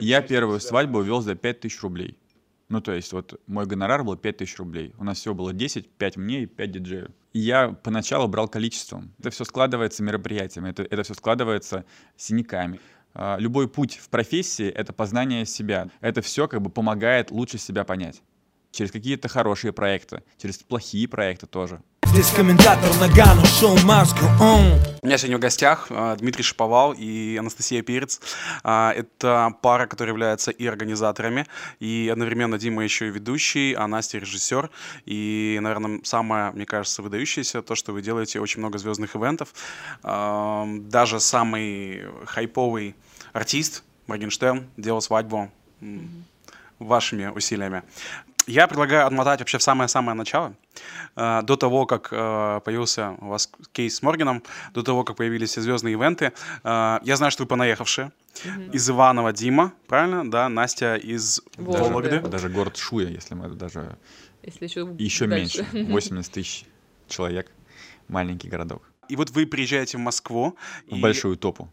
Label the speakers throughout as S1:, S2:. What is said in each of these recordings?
S1: Я первую свадьбу вел за 5000 рублей. Ну, то есть вот мой гонорар был 5000 рублей. У нас всего было 10, 5 мне и 5 диджею. И я поначалу брал количеством. Это все складывается мероприятиями, это, это все складывается синяками. А, любой путь в профессии — это познание себя. Это все как бы помогает лучше себя понять. Через какие-то хорошие проекты, через плохие проекты тоже. Здесь комментатор Нагано, шоу Маску,
S2: У меня сегодня в гостях а, Дмитрий Шиповал и Анастасия Перец. А, это пара, которая является и организаторами, и одновременно Дима еще и ведущий, а Настя режиссер. И, наверное, самое, мне кажется, выдающееся то, что вы делаете очень много звездных ивентов. А, даже самый хайповый артист Моргенштерн делал свадьбу вашими усилиями. Я предлагаю отмотать вообще в самое-самое начало, э, до того, как э, появился у вас кейс с Морганом, до того, как появились все звездные ивенты. Э, я знаю, что вы понаехавшие. Mm-hmm. Из Иванова Дима, правильно? Да, Настя из Вологды.
S1: Даже, даже город Шуя, если мы даже... Если еще, еще меньше, 80 тысяч человек, маленький городок.
S2: И вот вы приезжаете в Москву.
S1: В и... большую топу.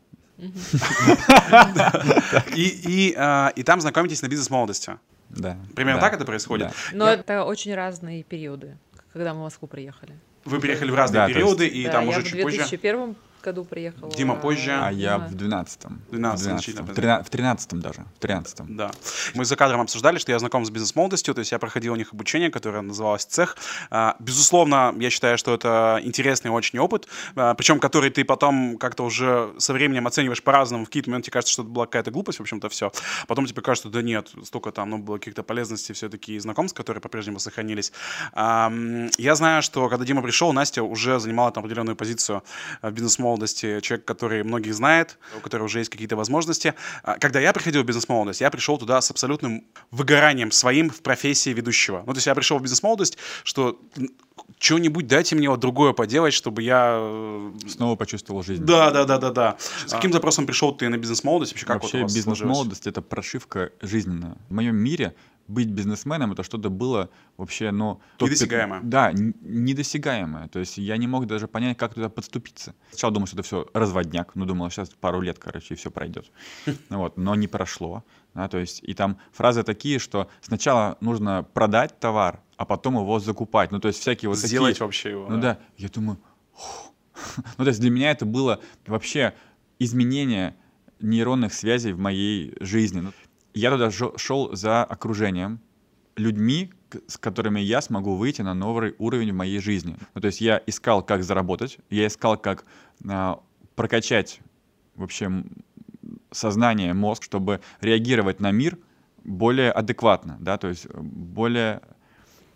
S2: И там знакомитесь на бизнес-молодости.
S1: Да.
S2: Примерно так это происходит?
S3: Но это очень разные периоды, когда мы в Москву приехали.
S2: Вы приехали в разные периоды, и там уже чуть позже?
S3: в 2001 году приехала.
S2: Дима позже.
S1: А я в 12-м. 12 в 13-м даже. В 13-м.
S2: Да. Мы за кадром обсуждали, что я знаком с бизнес-молодостью, то есть я проходил у них обучение, которое называлось «Цех». А, безусловно, я считаю, что это интересный очень опыт, а, причем который ты потом как-то уже со временем оцениваешь по-разному. В какие-то моменты тебе кажется, что это была какая-то глупость, в общем-то, все. Потом тебе кажется, да нет, столько там ну, было каких-то полезностей все-таки и знакомств, которые по-прежнему сохранились. Я знаю, что когда Дима пришел, Настя уже занимала там определенную позицию в бизнес-молодости. Человек, который многих знает, у которого уже есть какие-то возможности. А, когда я приходил в бизнес-молодость, я пришел туда с абсолютным выгоранием своим в профессии ведущего. Ну, то есть я пришел в бизнес-молодость, что что-нибудь дайте мне вот другое поделать, чтобы я... Э,
S1: Снова почувствовал жизнь.
S2: Да, да, да, да, да. С каким запросом пришел ты на бизнес-молодость?
S1: Вообще, как Вообще вот бизнес-молодость — это прошивка жизненная. В моем мире быть бизнесменом это что-то было вообще, ну...
S2: Недосягаемое.
S1: Да, недосягаемое. То есть я не мог даже понять, как туда подступиться. Сначала думал, что это все разводняк, ну думал, сейчас пару лет, короче, и все пройдет. Вот, но не прошло. Да, то есть, и там фразы такие, что сначала нужно продать товар, а потом его закупать. Ну, то есть всякие вот
S2: Сделать
S1: такие...
S2: вообще его.
S1: Ну да, да я думаю... ну, то есть для меня это было вообще изменение нейронных связей в моей жизни. Я туда шел за окружением, людьми, с которыми я смогу выйти на новый уровень в моей жизни. Ну, то есть я искал, как заработать, я искал, как а, прокачать вообще сознание, мозг, чтобы реагировать на мир более адекватно, да, то есть более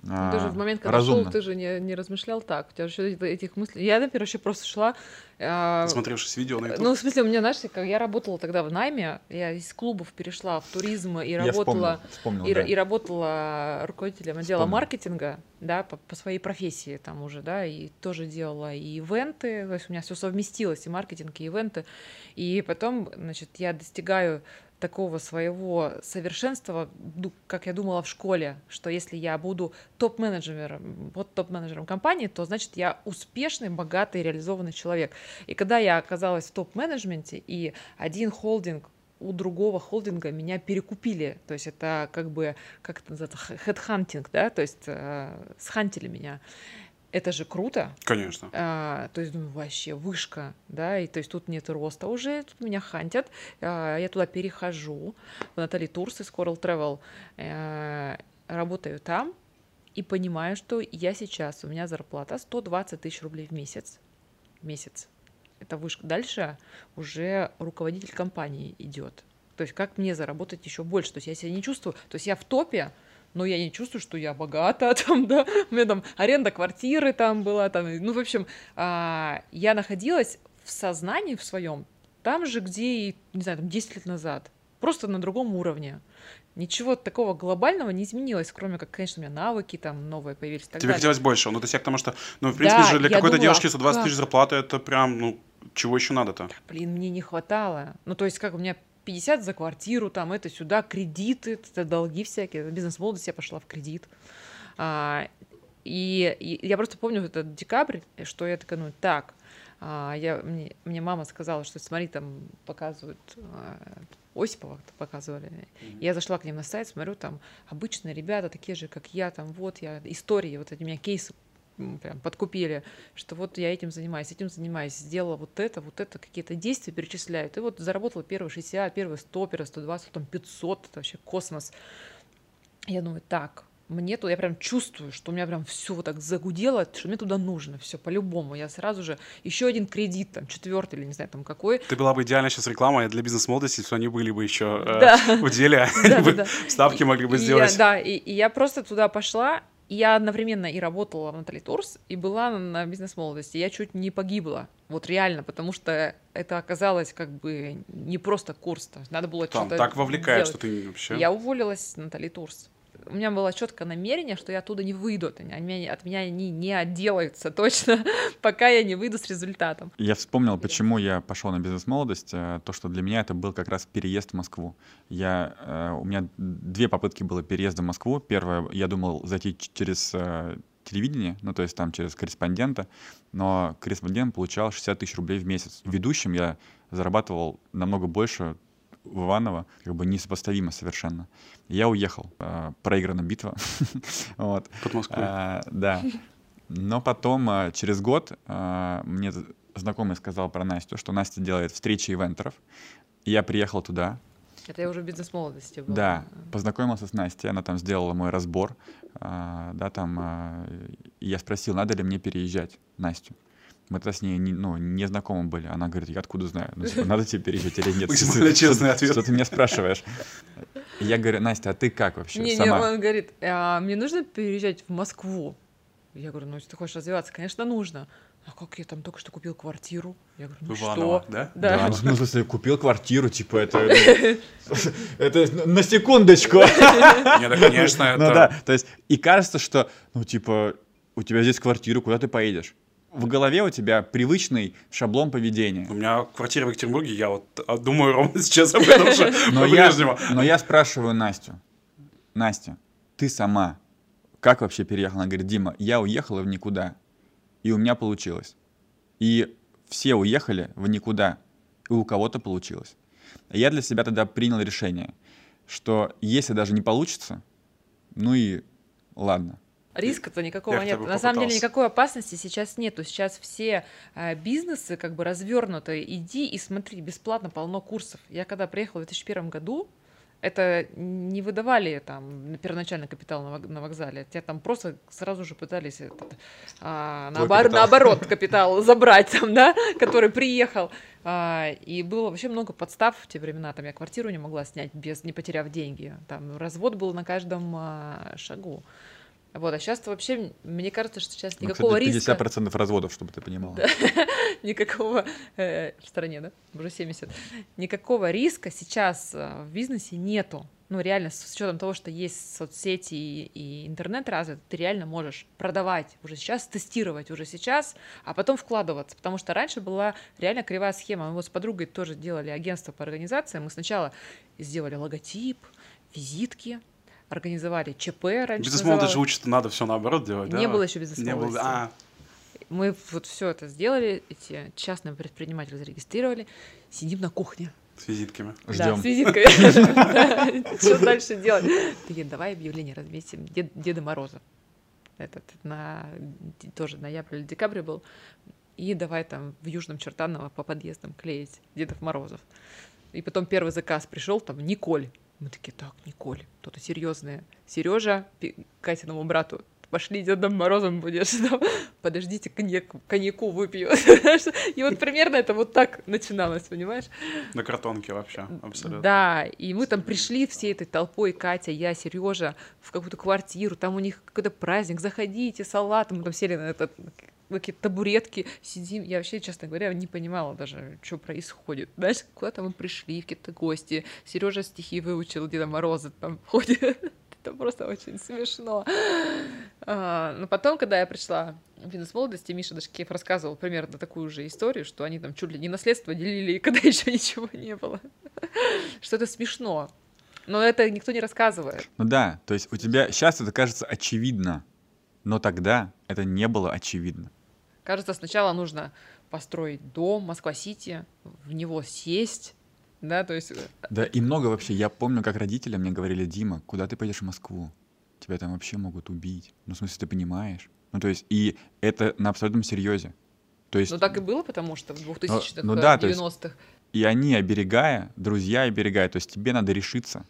S3: Даже в момент, когда разумно. шел, ты же не, не размышлял так. У тебя же этих мыслей. Я, например, вообще просто шла.
S2: Э, Смотревшись видео на YouTube.
S3: Ну, в смысле, у меня, знаешь, как я работала тогда в найме, я из клубов перешла в туризм и работала, вспомнил, вспомнил, и, да. и работала руководителем отдела вспомнил. маркетинга, да, по, по своей профессии там уже, да, и тоже делала и ивенты, то есть у меня все совместилось, и маркетинг, и ивенты. И потом, значит, я достигаю такого своего совершенства, как я думала в школе, что если я буду топ-менеджером, вот топ-менеджером компании, то значит я успешный, богатый, реализованный человек. И когда я оказалась в топ-менеджменте, и один холдинг у другого холдинга меня перекупили. То есть это как бы, как это называется, хедхантинг, да, то есть э, схантили меня это же круто.
S2: Конечно.
S3: А, то есть, ну, вообще вышка, да, и то есть тут нет роста уже, тут меня хантят, а, я туда перехожу, в Натали Турс из Coral Travel, а, работаю там и понимаю, что я сейчас, у меня зарплата 120 тысяч рублей в месяц, месяц, это вышка. Дальше уже руководитель компании идет. То есть как мне заработать еще больше? То есть я себя не чувствую, то есть я в топе, но я не чувствую, что я богата, там, да, у меня там аренда квартиры там была, там, ну, в общем, а, я находилась в сознании в своем, там же, где и, не знаю, там, 10 лет назад, просто на другом уровне. Ничего такого глобального не изменилось, кроме как, конечно, у меня навыки там новые появились.
S2: Тебе далее. хотелось больше, ну, то есть я к тому, что, ну, в принципе да, же для какой-то девушки 120 как? тысяч зарплаты, это прям, ну, чего еще надо-то?
S3: Блин, мне не хватало. Ну, то есть, как у меня 50 за квартиру, там это сюда, кредиты, это долги всякие. Бизнес-молодость я пошла в кредит. А, и, и я просто помню этот декабрь, что я такая, ну так, А, я, мне, мне мама сказала, что смотри, там показывают а, Осипова показывали. Mm-hmm. Я зашла к ним на сайт, смотрю, там обычные ребята, такие же, как я, там вот я, истории, вот эти у меня кейсы прям подкупили, что вот я этим занимаюсь, этим занимаюсь, сделала вот это, вот это, какие-то действия перечисляют. И вот заработала первые 60, первые 100, первые 120, потом 500, это вообще космос. Я думаю, так, мне туда, я прям чувствую, что у меня прям все вот так загудело, что мне туда нужно, все по-любому. Я сразу же еще один кредит, там, четвертый или не знаю, там какой.
S2: Ты была бы идеальная сейчас реклама для бизнес-молодости, если они были бы еще э, да. в деле, ставки могли бы сделать.
S3: Да, и я просто туда пошла, я одновременно и работала в Натали Турс, и была на бизнес-молодости. Я чуть не погибла. Вот реально, потому что это оказалось как бы не просто курс. Надо было что-то
S2: так вовлекает, делать. что ты вообще...
S3: Я уволилась с Натали Турс у меня было четкое намерение, что я оттуда не выйду, от меня, от меня они не отделаются точно, пока я не выйду с результатом.
S1: Я вспомнил, почему я пошел на бизнес-молодость, э, то, что для меня это был как раз переезд в Москву. Я, э, у меня две попытки было переезда в Москву. Первое, я думал зайти через э, телевидение, ну, то есть там через корреспондента, но корреспондент получал 60 тысяч рублей в месяц. Ведущим я зарабатывал намного больше, в Иваново как бы несопоставимо совершенно. Я уехал. Э, проиграна битва. вот.
S2: Под Москвой.
S1: А, да. Но потом, а, через год, мне знакомый сказал про Настю, что Настя делает встречи ивентеров. Я приехал туда.
S3: Это я уже бизнес-молодости был.
S1: Да, познакомился с Настей, она там сделала мой разбор, да, там, я спросил, надо ли мне переезжать Настю. Мы тогда с ней не, ну, не знакомы были. Она говорит, я откуда знаю? Ну, типа, надо тебе переезжать или нет?
S2: Максимально честный ответ.
S1: Что ты меня спрашиваешь? Я говорю, Настя, а ты как вообще
S3: не? Не, он говорит, а, мне нужно переезжать в Москву. Я говорю, ну, если ты хочешь развиваться, конечно, нужно. А как я там только что купил квартиру? Я говорю, ну
S2: Иваново,
S3: что?
S2: Да?
S3: Да. да
S1: ну, в смысле, купил квартиру, типа, это... Это на секундочку. Не,
S2: да, конечно,
S1: Ну да, то есть, и кажется, что, ну, типа, у тебя здесь квартира, куда ты поедешь? В голове у тебя привычный шаблон поведения.
S2: У меня квартира в Екатеринбурге, я вот а, думаю ровно сейчас об этом же
S1: я, но я спрашиваю Настю. Настя, ты сама как вообще переехала? Она говорит, Дима, я уехала в никуда, и у меня получилось. И все уехали в никуда, и у кого-то получилось. Я для себя тогда принял решение, что если даже не получится, ну и ладно.
S3: Риска-то никакого нет. На самом деле никакой опасности сейчас нету. Сейчас все э, бизнесы как бы развернуты. Иди и смотри, бесплатно полно курсов. Я когда приехала в 2001 году, это не выдавали там первоначальный капитал на, на вокзале. Тебя там просто сразу же пытались этот, а, наобор, капитал. наоборот капитал забрать там, да, который приехал. А, и было вообще много подстав в те времена. Там я квартиру не могла снять без не потеряв деньги. Там развод был на каждом а, шагу. Вот, а сейчас вообще, мне кажется, что сейчас ну, никакого ну, кстати, 50%
S1: риска... разводов, чтобы ты понимала.
S3: Никакого, э, в стране, да, уже 70. Никакого риска сейчас э, в бизнесе нету. Ну, реально, с учетом того, что есть соцсети и, интернет развит, ты реально можешь продавать уже сейчас, тестировать уже сейчас, а потом вкладываться. Потому что раньше была реально кривая схема. Мы вот с подругой тоже делали агентство по организациям. Мы сначала сделали логотип, визитки, организовали ЧП раньше.
S2: Бизнес-молодежь учат, надо все наоборот делать,
S3: Не
S2: да?
S3: было еще бизнес-молодости. А. Мы вот все это сделали, эти частные предприниматели зарегистрировали, сидим на кухне.
S2: С визитками.
S1: Ждем.
S3: Да, с визитками. Что дальше делать? Такие, давай объявление разместим. Деда Мороза. Этот на тоже ноябрь или декабрь был. И давай там в Южном Чертаново по подъездам клеить Дедов Морозов. И потом первый заказ пришел, там Николь мы такие, так, Николь, кто-то серьезное. Сережа, Катиному брату, пошли Дедом Морозом будешь. Подождите, коньяк, коньяку выпью. И вот примерно это вот так начиналось, понимаешь?
S2: На картонке вообще, абсолютно.
S3: Да, и мы там пришли всей этой толпой, Катя, я, Сережа, в какую-то квартиру, там у них какой-то праздник, заходите, салат, мы там сели на этот какие-то табуретки, сидим. Я вообще, честно говоря, не понимала даже, что происходит. Знаешь, куда-то мы пришли, какие-то гости. Сережа стихи выучил, Деда Мороза там ходит. Это просто очень смешно. А, но потом, когда я пришла в бизнес-молодости, Миша Дашкеев рассказывал примерно такую же историю, что они там чуть ли не наследство делили, когда еще ничего не было. Что это смешно. Но это никто не рассказывает.
S1: Ну да, то есть у тебя сейчас это кажется очевидно, но тогда это не было очевидно.
S3: Кажется, сначала нужно построить дом, Москва-Сити, в него сесть, да, то есть... э,
S1: Да, и много вообще. Я помню, как родители мне говорили, Дима, куда ты пойдешь в Москву? Тебя там вообще могут убить. Ну, в смысле, ты понимаешь? Ну, то есть, и это на абсолютном серьезе. То есть,
S3: Ну так и было, потому что в 2000-х,
S1: ну
S3: э,
S1: да, то есть-
S3: 90-х.
S1: и они оберегая, друзья оберегая, то есть тебе надо решиться.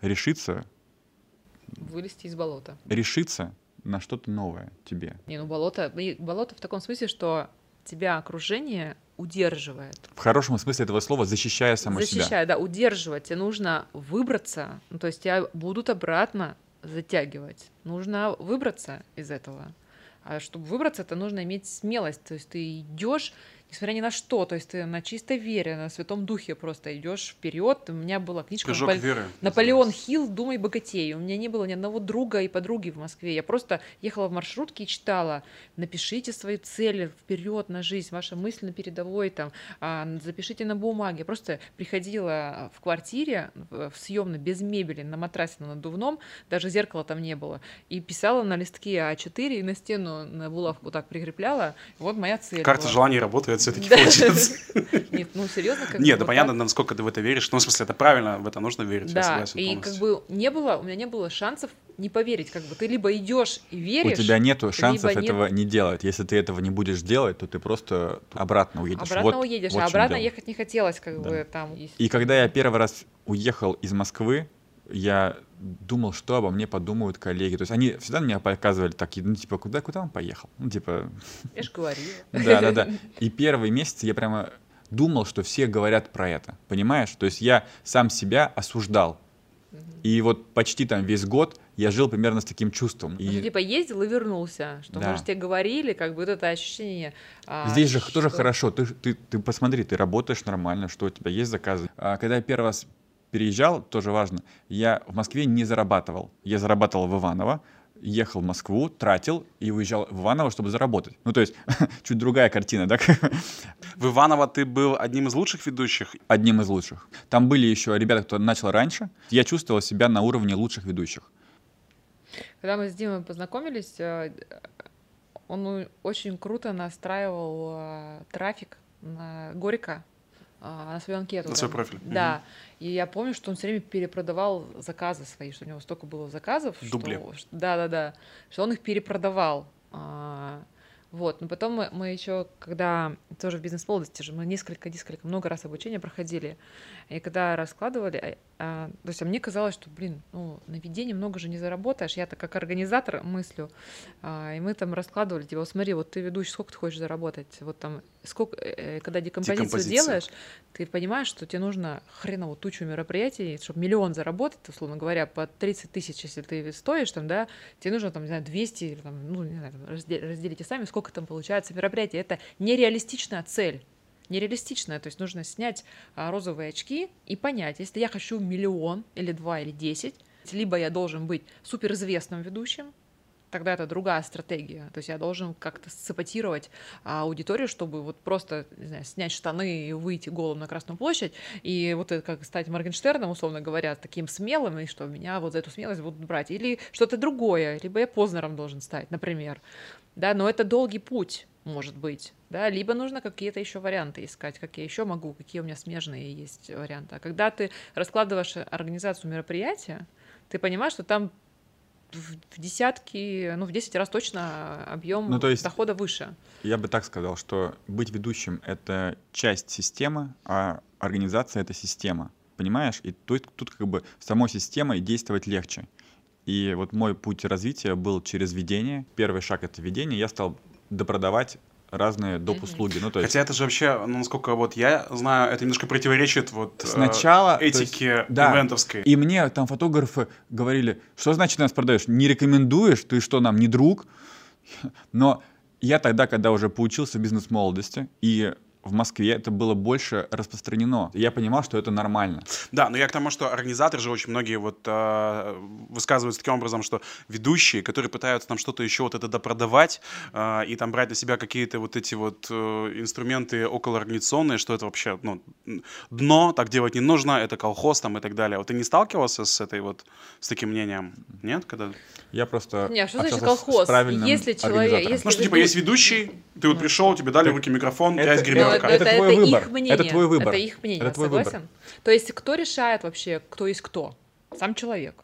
S1: Решиться,
S3: вылезти из болота.
S1: решиться на что-то новое тебе.
S3: Не, ну болото, болото в таком смысле, что тебя окружение удерживает.
S1: В хорошем смысле этого слова, защищая само себя.
S3: Защищает, да, удерживать. Тебе нужно выбраться, ну, то есть тебя будут обратно затягивать. Нужно выбраться из этого. А чтобы выбраться, это нужно иметь смелость. То есть ты идешь, несмотря ни на что, то есть ты на чистой вере, на святом духе просто идешь вперед. У меня была книжка
S2: Прыжок
S3: Напол-
S2: веры.
S3: Наполеон Хилл «Думай богатей». У меня не было ни одного друга и подруги в Москве. Я просто ехала в маршрутке и читала. Напишите свои цели вперед на жизнь, ваша мысль на передовой, там, а, запишите на бумаге. Я просто приходила в квартире, в съемной, без мебели, на матрасе на надувном, даже зеркала там не было, и писала на листке А4 и на стену на булавку так прикрепляла. Вот моя цель
S2: Карта
S3: была.
S2: желаний работает все-таки,
S3: Да.
S2: получается.
S3: Нет, ну серьезно, как
S2: Нет, да понятно, насколько ты в это веришь. Ну, в смысле, это правильно, в это нужно верить. я
S3: Да,
S2: согласен
S3: и как бы не было, у меня не было шансов не поверить, как бы ты либо идешь и веришь,
S1: У тебя нету шансов этого не делать. Если ты этого не будешь делать, то ты просто обратно уедешь.
S3: обратно уедешь, а обратно ехать не хотелось, как бы там. есть-
S1: И когда я первый раз уехал из Москвы, я думал, что обо мне подумают коллеги. То есть они всегда меня показывали такие, ну, типа, куда, куда он поехал? Ну, типа,
S3: Я же говорила.
S1: да, да, да. И первые месяцы я прямо думал, что все говорят про это. Понимаешь? То есть я сам себя осуждал. И вот почти там весь год я жил примерно с таким чувством.
S3: Ну,
S1: И
S3: типа ездил и вернулся, что,
S1: Да.
S3: может, тебе говорили, как бы вот это ощущение. а,
S1: Здесь же тоже
S3: что-
S1: хорошо. Ты, ты, ты посмотри, ты работаешь нормально, что у тебя есть заказы. А когда я первый раз переезжал, тоже важно, я в Москве не зарабатывал. Я зарабатывал в Иваново, ехал в Москву, тратил и уезжал в Иваново, чтобы заработать. Ну, то есть, чуть другая картина, да?
S2: В Иваново ты был одним из лучших ведущих.
S1: Одним из лучших. Там были еще ребята, кто начал раньше. Я чувствовал себя на уровне лучших ведущих.
S3: Когда мы с Димой познакомились, э, он очень круто настраивал э, трафик на Горько, на свою анкету.
S2: На свой профиль.
S3: Да. И я помню, что он все время перепродавал заказы свои, что у него столько было заказов.
S2: Дубли.
S3: Что, да, да, да. Что он их перепродавал. А, Вот, но потом мы, мы еще, когда тоже в бизнес-молодости же, мы несколько, несколько, много раз обучения проходили, и когда раскладывали, а, а, то есть а мне казалось, что, блин, ну, на ведении много же не заработаешь, я-то как организатор мыслю, а, и мы там раскладывали, типа, смотри, вот ты ведущий, сколько ты хочешь заработать, вот там, сколько, э, э, когда декомпозицию
S2: Декомпозиция.
S3: делаешь, ты понимаешь, что тебе нужно хреново тучу мероприятий, чтобы миллион заработать, условно говоря, по 30 тысяч, если ты стоишь, там, да, тебе нужно, там, не знаю, 200, или, там, ну, не знаю, разде- разделите сами, сколько там получается мероприятий. Это нереалистичная цель. Нереалистичная, то есть нужно снять а, розовые очки и понять, если я хочу миллион или два или десять, либо я должен быть суперизвестным ведущим, тогда это другая стратегия. То есть я должен как-то саботировать а, аудиторию, чтобы вот просто, не знаю, снять штаны и выйти голым на Красную площадь, и вот это как стать Моргенштерном, условно говоря, таким смелым, и что меня вот за эту смелость будут брать. Или что-то другое, либо я Познером должен стать, например. Да, но это долгий путь, может быть. Да, либо нужно какие-то еще варианты искать, как я еще могу, какие у меня смежные есть варианты. А когда ты раскладываешь организацию мероприятия, ты понимаешь, что там в десятки, ну, в 10 раз точно объем
S1: Ну, то есть-
S3: дохода выше.
S1: Я бы так сказал, что быть ведущим — это часть системы, а организация — это система. Понимаешь? И тут, тут как бы самой системой действовать легче. И вот мой путь развития был через ведение. Первый шаг — это ведение. Я стал допродавать разные доп. услуги. Ну, то есть
S2: Хотя это же вообще, ну, насколько вот я знаю, это немножко противоречит вот э,
S1: Сначала, есть,
S2: этике
S1: да.
S2: ивентовской.
S1: И мне там фотографы говорили, что значит нас продаешь? Не рекомендуешь? Ты что, нам не друг? Но я тогда, когда уже поучился в бизнес-молодости и в Москве это было больше распространено. Я понимал, что это нормально.
S2: Да, но я к тому, что организаторы же очень многие вот э, высказываются таким образом, что ведущие, которые пытаются там что-то еще вот это допродавать э, и там брать на себя какие-то вот эти вот э, инструменты околоорганизационные, что это вообще, ну, дно, так делать не нужно, это колхоз там и так далее. Вот ты не сталкивался с этой вот, с таким мнением? Нет? Когда...
S1: Я просто
S3: Не, а что значит колхоз?
S1: с правильным
S3: Если человек- если-
S2: Ну, что, типа, есть ведущий, ты вот пришел, тебе дали в руки микрофон,
S1: это-
S2: грязь
S1: это-
S2: гримерка.
S1: это твой выбор.
S3: их мнение.
S1: Это твой выбор.
S3: Это их мнение,
S1: Это твой выбор.
S3: согласен? То есть кто решает вообще, кто есть кто? Сам человек.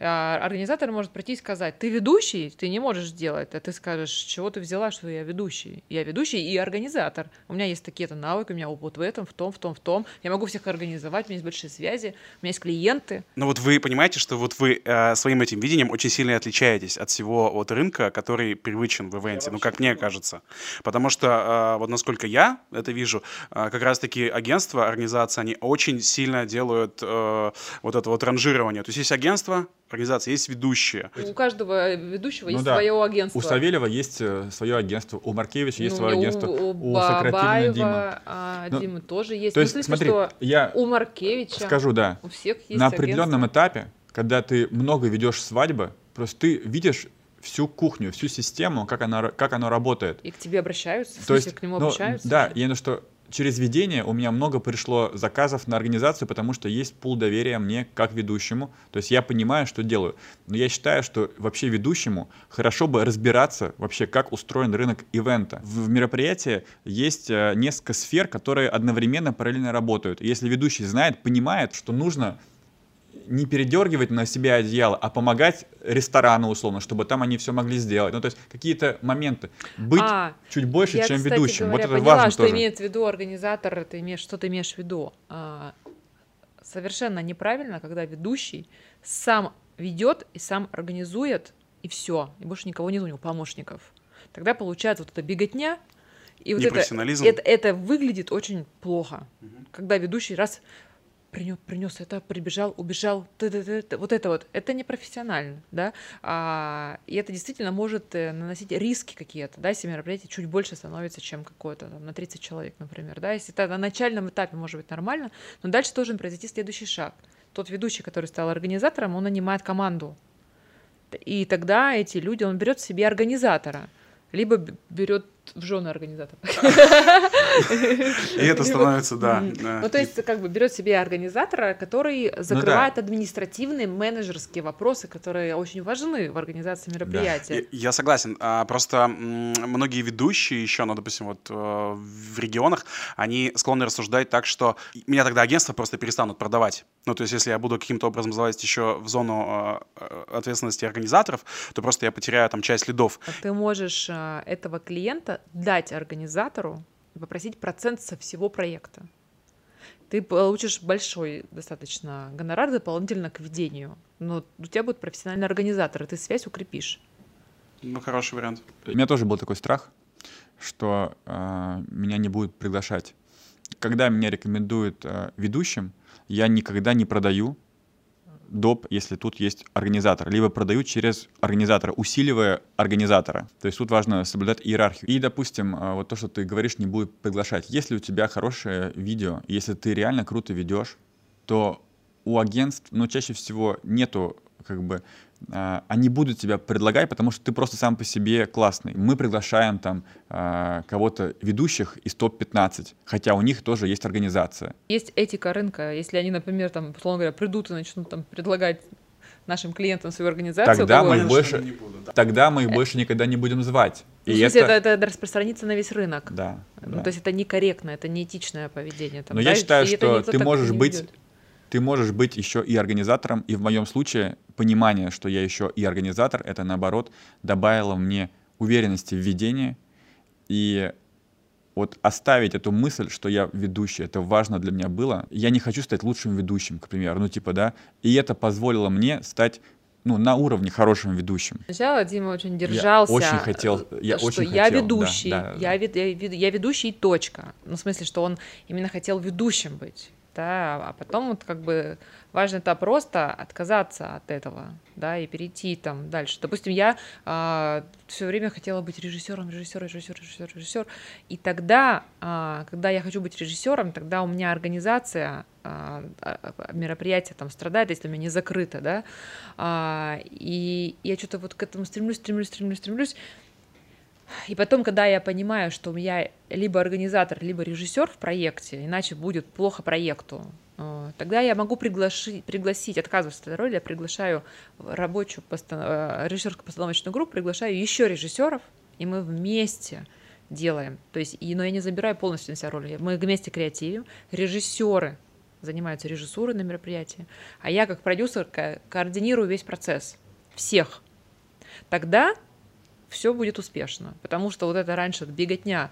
S3: А, Организатор может прийти и сказать, ты ведущий, ты не можешь делать. А ты скажешь, чего ты взяла, что я ведущий? Я ведущий и организатор. У меня есть такие-то навыки, у меня опыт в этом, в том, в том, в том. Я могу всех организовать, у меня есть большие связи, у меня есть клиенты.
S2: Но вот вы понимаете, что вот вы э, своим этим видением очень сильно отличаетесь от всего вот рынка, который привычен в ивенте, ну, как мне кажется. Потому что, э, вот насколько я это вижу, э, как раз-таки агентства, организации, они очень сильно делают э, вот это вот ранжирование. То есть есть агентство, организация, есть ведущие.
S3: У каждого ведущего
S1: Ну
S3: есть
S1: да.
S3: свое агентство.
S1: У Савельева есть э, свое агентство, у Маркевича есть
S3: Ну,
S1: свое
S3: у-
S1: агентство,
S3: у,
S1: у Сократилина
S3: Бабаева,
S1: Дима.
S3: а,
S1: Ну,
S3: Димы тоже есть.
S1: То
S3: Ну,
S1: есть,
S3: смысле,
S1: смотри,
S3: что
S1: я
S3: у Маркевича,
S1: скажу, да,
S3: у всех есть
S1: на определенном
S3: агентство.
S1: этапе, когда ты много ведешь свадьбы, просто ты видишь всю кухню, всю систему, как она, как оно работает.
S3: И к тебе обращаются, в
S1: То
S3: смысле,
S1: есть,
S3: к нему
S1: ну,
S3: обращаются?
S1: Да, я имею в виду, что через ведение у меня много пришло заказов на организацию, потому что есть пул доверия мне как ведущему. То есть я понимаю, что делаю. Но я считаю, что вообще ведущему хорошо бы разбираться вообще, как устроен рынок ивента. В мероприятии есть э, несколько сфер, которые одновременно параллельно работают. Если ведущий знает, понимает, что нужно не передергивать на себя одеяло, а помогать ресторану условно, чтобы там они все могли сделать. Ну, то есть какие-то моменты. Быть
S3: А,
S1: чуть больше,
S3: Я,
S1: чем
S3: кстати
S1: ведущим.
S3: говоря,
S1: вот это
S3: поняла,
S1: важно
S3: что
S1: тоже.
S3: имеет в виду организатор, ты имеешь, что ты имеешь в виду. А, совершенно неправильно, когда ведущий сам ведет и сам организует, и все, и больше никого нет у него помощников. Тогда получается вот эта беготня, и вот это, это, это выглядит очень плохо, когда ведущий раз принес, принес это, прибежал, убежал, вот это вот, это непрофессионально, да, а, и это действительно может э, наносить риски какие-то, да, если мероприятие чуть больше становится, чем какое-то там, на 30 человек, например, да, если это на начальном этапе может быть нормально, но дальше должен произойти следующий шаг. Тот ведущий, который стал организатором, он нанимает команду, и тогда эти люди, он берет себе организатора, либо берет в жены организатора.
S2: И это становится, да.
S3: Ну, то есть, как бы берет себе организатора, который закрывает административные, менеджерские вопросы, которые очень важны в организации мероприятия.
S2: Я, согласен. А, просто многие ведущие еще, ну, допустим, вот э, в регионах, они склонны рассуждать так, что меня тогда агентства просто перестанут продавать. Ну, то есть, если я буду каким-то образом залазить еще в зону э, э, ответственности организаторов, то просто я потеряю там часть лидов.
S3: Ты можешь а, этого клиента дать организатору и попросить процент со всего проекта. Ты получишь большой достаточно гонорар дополнительно к ведению, но у тебя будет профессиональный организатор, и ты связь укрепишь.
S2: Ну, хороший вариант.
S1: У меня тоже был такой страх, что э, меня не будут приглашать. Когда меня рекомендуют э, ведущим, я никогда не продаю доп, если тут есть организатор, либо продаю через организатора, усиливая организатора. То есть тут важно соблюдать иерархию. И, допустим, э, вот то, что ты говоришь, не будет приглашать. Если у тебя хорошее видео, если ты реально круто ведешь, то у агентств, ну, чаще всего нету как бы а, они будут тебя предлагать, потому что ты просто сам по себе классный. Мы приглашаем там а, кого-то ведущих из топ-15, хотя у них тоже есть организация.
S3: Есть этика рынка. Если они, например, там, условно говоря, придут и начнут там предлагать нашим клиентам свою организацию,
S1: Тогда мы их больше,
S2: не буду, да.
S1: тогда мы их больше никогда не будем звать.
S3: ну,
S1: И
S3: в смысле,
S1: это,
S3: это, это распространится на весь рынок.
S1: да,
S3: Ну,
S1: да.
S3: То есть это некорректно, это неэтичное поведение. Там,
S1: Но
S3: да,
S1: я считаю,
S3: и
S1: что ты можешь быть. Ты можешь быть еще и организатором, и в моем случае понимание, что я еще и организатор, это наоборот добавило мне уверенности в ведении и вот оставить эту мысль, что я ведущий, это важно для меня было. Я не хочу стать лучшим ведущим, к примеру, ну типа, да, и это позволило мне стать ну, на уровне хорошим ведущим.
S3: Сначала Дима очень держался.
S1: очень хотел- я
S3: что
S1: очень
S3: я
S1: хотел, да,
S3: ведущий,
S1: да, да.
S3: я, вед- я вед- я ведущий, точка. Ну, в смысле, что он именно хотел ведущим быть. Да, а потом вот как бы важный этап просто отказаться от этого, да, и перейти там дальше. Допустим, я а, все время хотела быть режиссером, режиссер, режиссер, режиссер, режиссер, и тогда, а, когда я хочу быть режиссером, тогда у меня организация а мероприятия там страдает, если у меня не закрыто, да, а, и я что-то вот к этому стремлюсь, стремлюсь, стремлюсь, стремлюсь, и потом, когда я понимаю, что я либо организатор, либо режиссер в проекте, иначе будет плохо проекту, э, тогда я могу приглашить, пригласить, отказываться от этой роли, я приглашаю рабочую постанов... Э, режиссерскую постановочную группу, приглашаю еще режиссеров, и мы вместе делаем. То есть, и, но я не забираю полностью на себя роль. Мы вместе креативим, режиссеры занимаются режиссурой на мероприятии, а я как продюсер ко- координирую весь процесс всех. Тогда все будет успешно. Потому что вот это раньше беготня,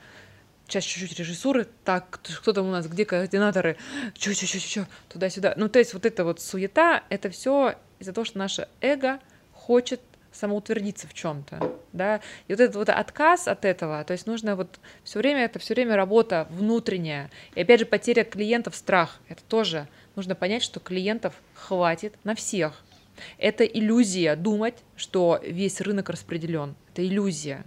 S3: сейчас чуть-чуть режиссуры, так, кто там у нас, где координаторы, чё, чё, чё, чё, туда-сюда. Ну, то есть вот эта вот суета, это все из-за того, что наше эго хочет самоутвердиться в чем-то, да, и вот этот вот отказ от этого, то есть нужно вот все время, это все время работа внутренняя, и опять же потеря клиентов, страх, это тоже нужно понять, что клиентов хватит на всех, это иллюзия думать, что весь рынок распределен. Это иллюзия.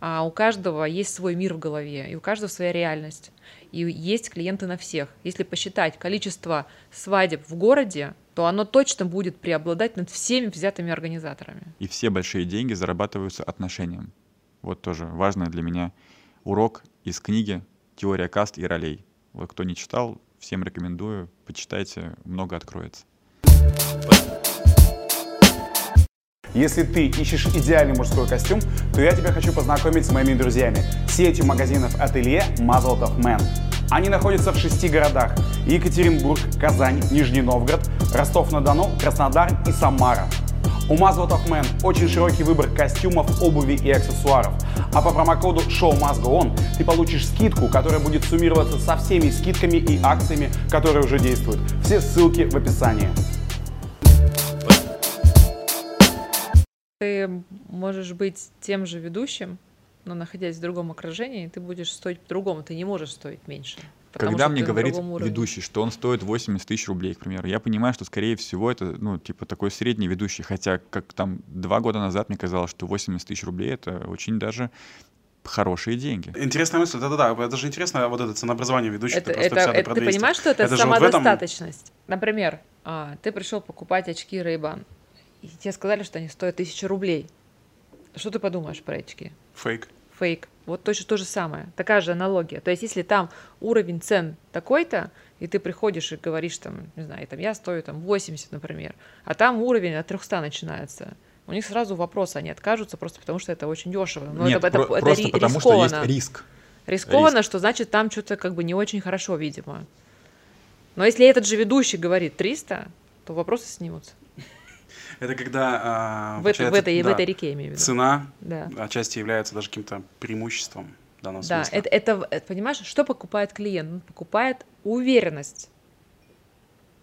S3: А у каждого есть свой мир в голове, и у каждого своя реальность. И есть клиенты на всех. Если посчитать количество свадеб в городе, то оно точно будет преобладать над всеми взятыми организаторами.
S1: И все большие деньги зарабатываются отношением. Вот тоже важный для меня урок из книги «Теория каст и ролей». Вот кто не читал, всем рекомендую, почитайте, много откроется.
S4: Если ты ищешь идеальный мужской костюм, то я тебя хочу познакомить с моими друзьями, сетью магазинов ателье Мазлтов Мэн. Они находятся в шести городах – Екатеринбург, Казань, Нижний Новгород, Ростов-на-Дону, Краснодар и Самара. У Mazlotov Man очень широкий выбор костюмов, обуви и аксессуаров. А по промокоду SHOWMUSTGOON ты получишь скидку, которая будет суммироваться со всеми скидками и акциями, которые уже действуют. Все ссылки в описании.
S3: Ты можешь быть тем же ведущим, но находясь в другом окружении, ты будешь стоить по-другому, ты не можешь стоить меньше.
S1: Когда мне говорит ведущий, что он стоит 80 тысяч рублей, к примеру, я понимаю, что, скорее всего, это, ну, типа, такой средний ведущий, хотя, как там два года назад мне казалось, что 80 тысяч рублей — это очень даже хорошие деньги.
S2: Интересная мысль, да-да-да, это же интересно, вот это ценообразование ведущих.
S3: Это, это, это ты понимаешь, что это, это самодостаточность? Вот этом... Например, а, ты пришел покупать очки Ray-Ban, и тебе сказали, что они стоят тысячу рублей. Что ты подумаешь про очки?
S2: Фейк.
S3: Фейк. Вот точно то же самое. Такая же аналогия. То есть, если там уровень цен такой-то, и ты приходишь и говоришь, там, не знаю, там, я стою там 80, например, а там уровень от 300 начинается, у них сразу вопрос, они откажутся просто потому, что это очень дешево.
S1: Но Нет, это, про- это, просто это потому, рискованно. что есть риск.
S3: Рискованно, риск. что значит там что-то как бы не очень хорошо, видимо. Но если этот же ведущий говорит 300, то вопросы снимутся.
S2: Это когда
S3: в, это, в, этой, да, в этой реке, я имею в виду.
S2: Цена да. отчасти является даже каким-то преимуществом в данном
S3: да, смысле. Это, это, это, понимаешь, что покупает клиент? Он покупает уверенность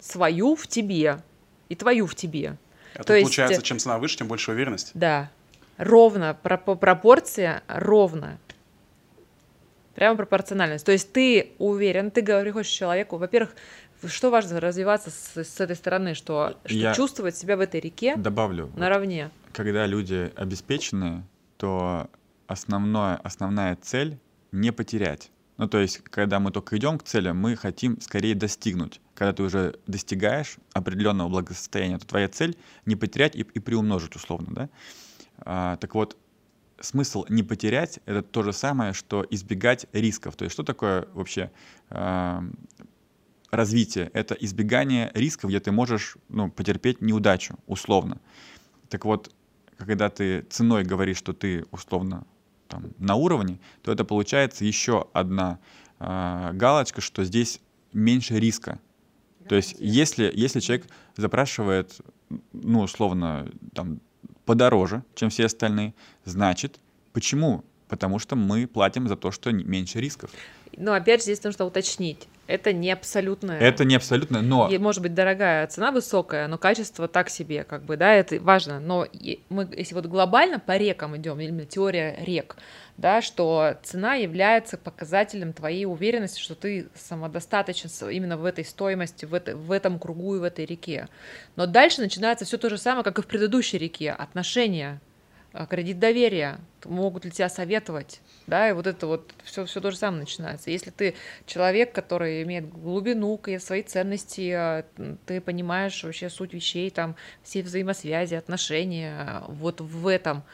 S3: свою в тебе и твою в тебе.
S2: Это То получается, есть, чем цена выше, тем больше уверенность?
S3: Да. Ровно, пропорция ровно. Прямо пропорциональность. То есть ты уверен, ты говоришь человеку, во-первых, что важно развиваться с, с этой стороны, что, что Я чувствовать себя в этой реке
S1: добавлю,
S3: наравне.
S1: Вот, когда люди обеспечены, то основное, основная цель не потерять. Ну, то есть, когда мы только идем к цели, мы хотим скорее достигнуть. Когда ты уже достигаешь определенного благосостояния, то твоя цель не потерять и, и приумножить условно, да? А, так вот, смысл не потерять — это то же самое, что избегать рисков. То есть, что такое вообще а, развитие — это избегание рисков, где ты можешь ну, потерпеть неудачу, условно. Так вот, когда ты ценой говоришь, что ты условно там, на уровне, то это получается еще одна э, галочка, что здесь меньше риска. То есть если, если человек запрашивает, ну, условно, там, подороже, чем все остальные, значит, почему? Потому что мы платим за то, что меньше рисков.
S3: Но опять же здесь нужно уточнить Это не абсолютное.
S1: Это не абсолютно, но...
S3: И, может быть, дорогая цена высокая, но качество так себе, как бы, да, это важно. Но мы, если вот глобально по рекам идем, именно теория рек, да, что цена является показателем твоей уверенности, что ты самодостаточен именно в этой стоимости, в, этой, в этом кругу и в этой реке. Но дальше начинается все то же самое, как и в предыдущей реке. Отношения, кредит доверия, могут ли тебя советовать, да, и вот это вот все, все то же самое начинается. Если ты человек, который имеет глубину, свои ценности, а, ты понимаешь вообще суть вещей, там, все взаимосвязи, отношения, а, вот в этом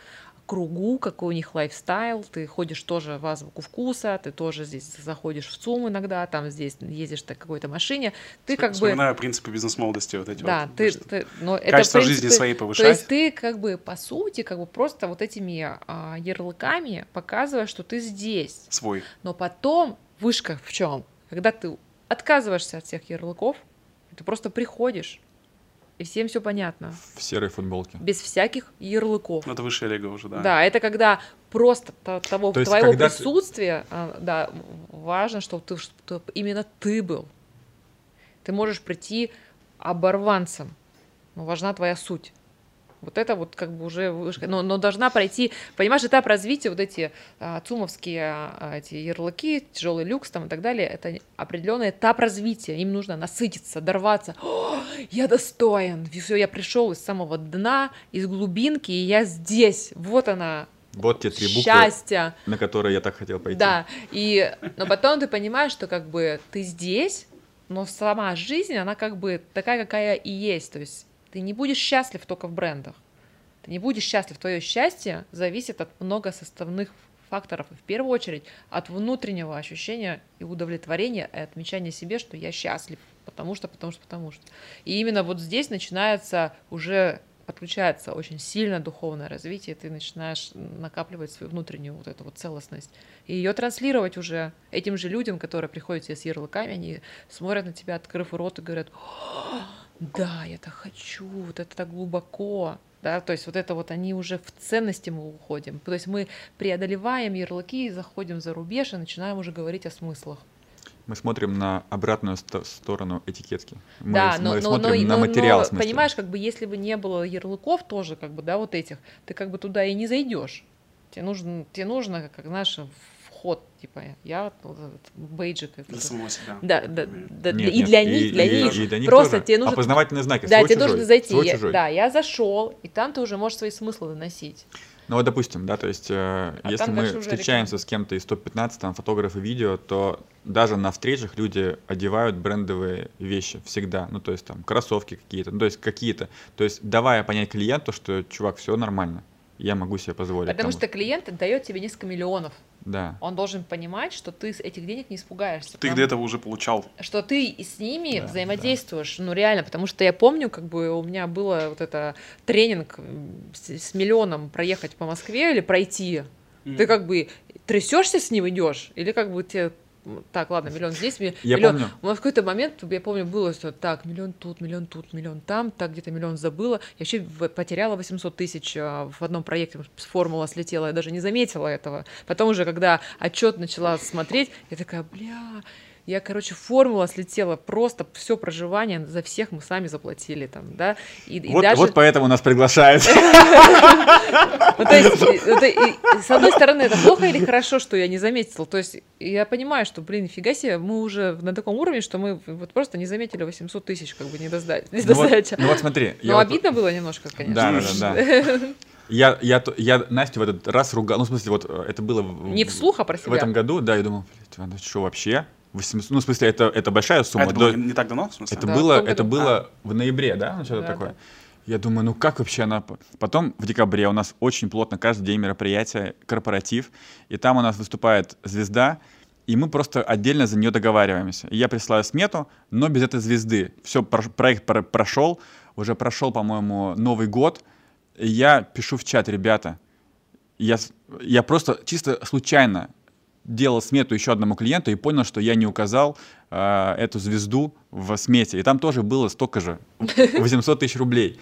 S3: кругу, какой у них лайфстайл, ты ходишь тоже в азбуку вкуса, ты тоже здесь заходишь в ЦУМ иногда, там здесь ездишь на какой-то машине, ты как бы...
S2: Вспоминаю принципы бизнес-молодости вот эти
S3: Да,
S2: вот.
S3: ты, ты- но это,
S2: Качество
S3: в
S2: жизни своей
S3: То
S2: повышать.
S3: есть ты как бы по сути как бы просто вот этими а, ярлыками показываешь, что ты здесь.
S2: Свой.
S3: Но потом вышка в чем? Когда ты отказываешься от всех ярлыков, ты просто приходишь и всем все понятно,
S1: В серой футболке.
S3: без всяких ярлыков.
S2: Это высшая лига уже, да.
S3: Да, это когда просто то- того
S1: То
S3: твоего
S1: когда ты-
S3: присутствия, а, да, важно, чтобы ты, чтобы именно ты был. Ты можешь прийти оборванцем, но важна твоя суть. Вот это вот как бы уже вышка. Но, но должна пройти, понимаешь, этап развития, вот эти а, цумовские а, эти ярлыки, тяжелый люкс там и так далее, это определенный этап развития. Им нужно насытиться, дорваться. «О, я достоин. Все, я пришел из самого дна, из глубинки, и я здесь. Вот она,
S1: Вот те три буквы,
S3: счастье.
S1: на которые я так хотел пойти.
S3: Да, и, но потом ты понимаешь, что как бы ты здесь, но сама жизнь, она как бы такая, какая и есть. То есть ты не будешь счастлив только в брендах. Ты не будешь счастлив. Твое счастье зависит от много составных факторов. И в первую очередь от внутреннего ощущения и удовлетворения, и отмечания себе, что я счастлив. Потому что, потому что, потому что. И именно вот здесь начинается уже подключается очень сильно духовное развитие, ты начинаешь накапливать свою внутреннюю вот эту вот целостность. И ее транслировать уже этим же людям, которые приходят тебе с ярлыками, они смотрят на тебя, открыв рот, и говорят, «О, да, я так хочу, вот это так глубоко. Да, то есть вот это вот они уже в ценности мы уходим. То есть мы преодолеваем ярлыки, заходим за рубеж и начинаем уже говорить о смыслах.
S1: Мы смотрим на обратную сто- сторону этикетки. Мы,
S3: да, но,
S1: мы
S3: но,
S1: смотрим
S3: но-
S1: на
S3: но-
S1: материал,
S3: но,
S1: смысле.
S3: понимаешь, как бы если бы не было ярлыков тоже, как бы, да, вот этих, ты как бы туда и не зайдешь. Тебе нужно, тебе нужно, как наш вход, типа, я вот бейджик.
S2: Для самого себя.
S3: Да, да, да,
S1: Нет,
S3: и
S1: нет,
S3: для них, для
S1: и-
S3: них.
S1: и для них
S3: Просто
S1: тоже.
S3: тебе нужно
S1: Опознавательные знаки,
S3: Да,
S1: свой,
S3: тебе
S1: чужой,
S3: нужно зайти.
S1: свой,
S3: Я-
S1: чужой.
S3: Да, я зашел, и там ты уже можешь свои смыслы доносить.
S1: Ну вот, допустим, да, то есть, э,
S3: А
S1: если мы встречаемся
S3: реклама.
S1: с кем-то из топ-15, там, фотографы видео, то даже на встречах люди одевают брендовые вещи всегда. Ну, то есть, там, кроссовки какие-то, ну, то есть, какие-то. То есть, давая понять клиенту, что, чувак, все нормально, я могу себе позволить.
S3: Потому
S1: там
S3: что клиент дает тебе несколько миллионов.
S1: Да.
S3: Он должен понимать, что ты с этих денег не испугаешься.
S2: Ты
S3: потому-
S2: где-то уже получал.
S3: что ты и с ними
S1: Да,
S3: взаимодействуешь, ну реально, потому что я помню, как бы у меня было вот это тренинг с, с миллионом проехать по Москве или пройти. Ты как бы трясешься с ним идешь, или как бы тебе так, ладно, миллион здесь, ми-
S1: Я
S3: миллион.
S1: помню.
S3: У нас в какой-то момент, я помню, было, что так, миллион тут, миллион тут, миллион там, так где-то миллион забыла. Я вообще потеряла 800 тысяч а, в одном проекте, формула слетела, я даже не заметила этого. Потом уже, когда отчет начала смотреть, я такая, бля, я, короче, формула слетела, просто все проживание за всех мы сами заплатили там, да, и, и
S1: Вот,
S3: даже...
S1: вот поэтому нас приглашают.
S3: Ну, и- и- и с одной стороны, это плохо или хорошо, что я не заметила? То есть, я понимаю, что, блин, нифига себе, мы уже на таком уровне, что мы вот просто не заметили 800 тысяч, как бы, недосда-
S1: Ну вот,
S3: недосдача.
S1: ну вот смотри. вот-
S3: обидно было немножко, конечно.
S1: Да, да, да. Я, я, я Настю в этот раз ругал, ну, в смысле, вот э, это было... в-
S3: Не вслух, а про
S1: В
S3: себя.
S1: этом году, да, я думал, блядь, она что вообще? 800, ну, в смысле, это, это большая
S2: А
S1: сумма.
S2: это было
S1: До-
S2: не не так давно, в смысле?
S1: это
S3: Да, в
S1: было,
S3: том
S1: это было в ноябре, да, ну, что-то
S3: Да,
S1: такое.
S3: да.
S1: Я думаю, ну как вообще она... Потом в декабре у нас очень плотно каждый день мероприятие, корпоратив, и там у нас выступает звезда, и мы просто отдельно за нее договариваемся. И я присылаю смету, но без этой звезды. Все, проект про- прошел, уже прошел, по-моему, Новый год, и я пишу в чат, ребята, я, я просто чисто случайно делал смету еще одному клиенту и понял, что я не указал э, эту звезду в смете. И там тоже было столько же, 800 тысяч рублей.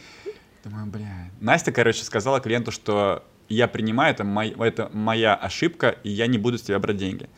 S1: Думаю, бля. Настя, короче, сказала клиенту, что я принимаю, это, мой- это моя ошибка, и я не буду с тебя брать деньги.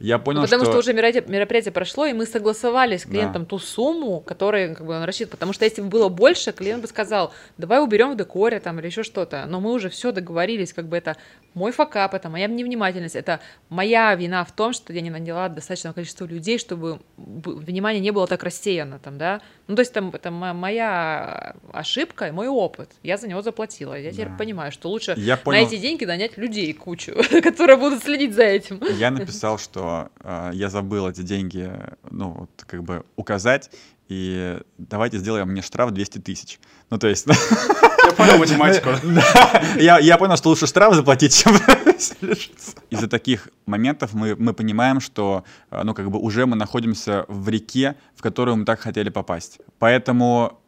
S1: Я понял,
S3: Ну, потому что...
S1: что...
S3: уже мероприятие, прошло, и мы согласовали с клиентом ту сумму, которую как бы, он рассчитывает. Потому что если бы было больше, клиент бы сказал, давай уберем в декоре там, или еще что-то. Но мы уже все договорились, как бы это мой факап, это моя невнимательность, это моя вина в том, что я не наняла достаточное количество людей, чтобы внимание не было так рассеяно там, да. Ну, то есть там это мо- моя ошибка и мой опыт. Я за него заплатила. Я теперь
S1: Да.
S3: понимаю, что лучше
S1: Я
S3: на
S1: понял,
S3: эти деньги нанять людей кучу, которые будут следить за этим.
S1: я написал, что э, я забыл эти деньги, ну, вот, как бы указать, и давайте сделаем мне штраф 200 тысяч. Ну, то есть...
S2: Я понял математику.
S1: Да, я, я понял, что лучше штраф заплатить, чем. Из-за таких моментов мы, мы понимаем, что э, ну, как бы уже мы находимся в реке, в которую мы так хотели попасть. Поэтому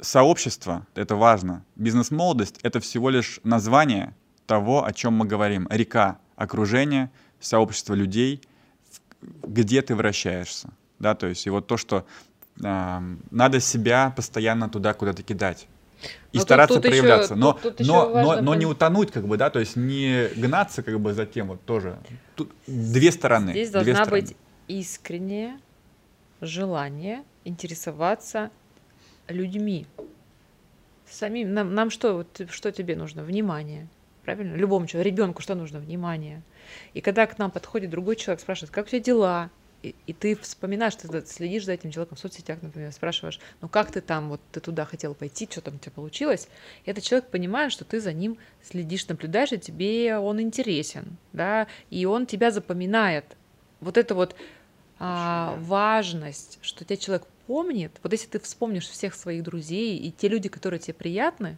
S1: сообщество — это важно. Бизнес-молодость — это всего лишь название того, о чем мы говорим. Река, окружение, сообщество людей, где ты вращаешься. Да, то есть и вот то, что эм, надо себя постоянно туда куда-то кидать. И
S3: Но тут-
S1: стараться
S3: тут еще-
S1: проявляться. но,
S3: тут- тут еще
S1: но, но,
S3: важно
S1: но не утонуть, как бы, да, то есть не гнаться, как бы, за тем вот тоже. Тут две стороны.
S3: Здесь
S1: две
S3: должна
S1: стороны.
S3: быть искреннее желание интересоваться людьми. Самим нам, нам что, вот, что тебе нужно? Внимание. Правильно? Любому человеку, ребенку что нужно? Внимание. И когда к нам подходит другой человек, спрашивает, как у тебя дела? И, и ты вспоминаешь, ты следишь за этим человеком в соцсетях, например, спрашиваешь, ну как ты там, вот ты туда хотел пойти, что там у тебя получилось? И этот человек понимает, что ты за ним следишь, наблюдаешь, и тебе он интересен, да, и он тебя запоминает. Вот это вот а, важность, что тебя человек помнит, вот если ты вспомнишь всех своих друзей и те люди, которые тебе приятны,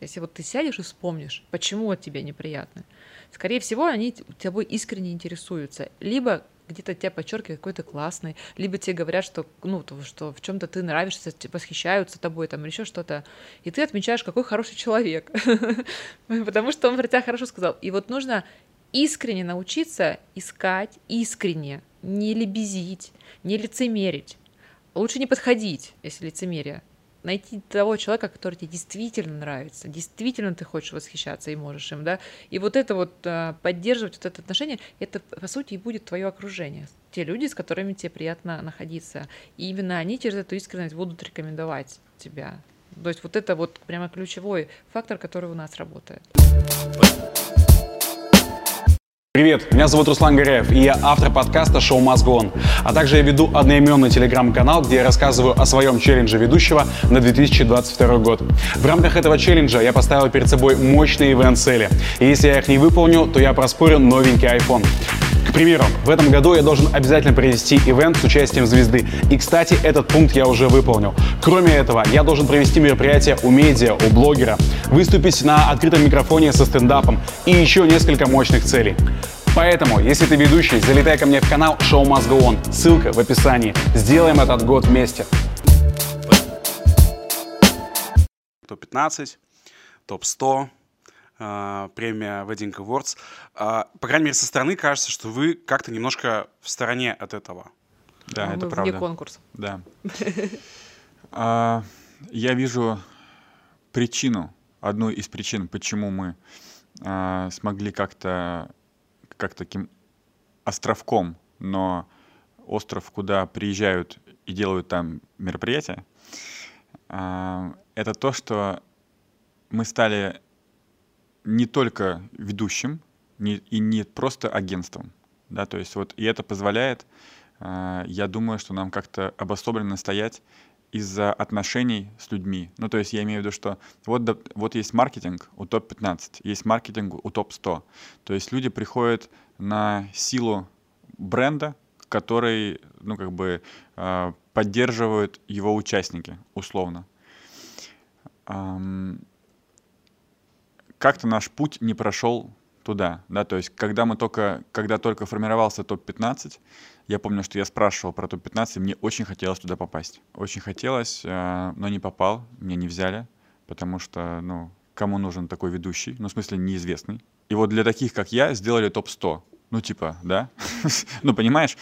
S3: если вот ты сядешь и вспомнишь, почему от тебя неприятны, скорее всего, они тобой искренне интересуются. Либо где-то тебя подчеркивают какой-то классный, либо тебе говорят, что, ну, то, что в чем-то ты нравишься, восхищаются тобой там, или еще что-то. И ты отмечаешь, какой хороший человек. Потому что он про тебя хорошо сказал. И вот нужно искренне научиться искать искренне, не лебезить, не лицемерить. Лучше не подходить, если лицемерие. Найти того человека, который тебе действительно нравится, действительно ты хочешь восхищаться и можешь им, да. И вот это вот а, поддерживать вот это отношение, это по сути и будет твое окружение. Те люди, с которыми тебе приятно находиться. И именно они через эту искренность будут рекомендовать тебя. То есть вот это вот прямо ключевой фактор, который у нас работает.
S4: Привет, меня зовут Руслан Горяев, и я автор подкаста «Шоу On». А также я веду одноименный телеграм-канал, где я рассказываю о своем челлендже ведущего на 2022 год. В рамках этого челленджа я поставил перед собой мощные ивент-цели. И если я их не выполню, то я проспорю новенький iPhone. К примеру, в этом году я должен обязательно провести ивент с участием звезды. И, кстати, этот пункт я уже выполнил. Кроме этого, я должен провести мероприятие у медиа, у блогера, выступить на открытом микрофоне со стендапом и еще несколько мощных целей. Поэтому, если ты ведущий, залетай ко мне в канал Show Must Go On. Ссылка в описании. Сделаем этот год вместе.
S2: Топ-15, топ-100, а, премия Wedding Awards. А, По крайней мере, со стороны кажется, что вы как-то немножко в стороне от этого.
S1: Да,
S3: Мы
S1: это правда.
S3: конкурса.
S1: Да. А, Я вижу причину, одну из причин, почему мы а, смогли как-то, как таким островком, но остров, куда приезжают и делают там мероприятия, а, это то, что мы стали не только ведущим не- и не просто агентством, да, то есть вот и это позволяет, а, я думаю, что нам как-то обособленно стоять из-за отношений с людьми. Ну, то есть я имею в виду, что вот, вот есть маркетинг у топ-15, есть маркетинг у топ-100. То есть люди приходят на силу бренда, который, ну, как бы а, поддерживают его участники, условно. Ам, как-то наш путь не прошел туда, да, то есть когда мы только, когда только формировался топ-15, я помню, что я спрашивал про топ-15, и мне очень хотелось туда попасть. Очень хотелось, э, но не попал, меня не взяли, потому что, ну, кому нужен такой ведущий, ну, в смысле, неизвестный. И вот для таких, как я, сделали топ-100. Ну, типа, да? Ну, понимаешь?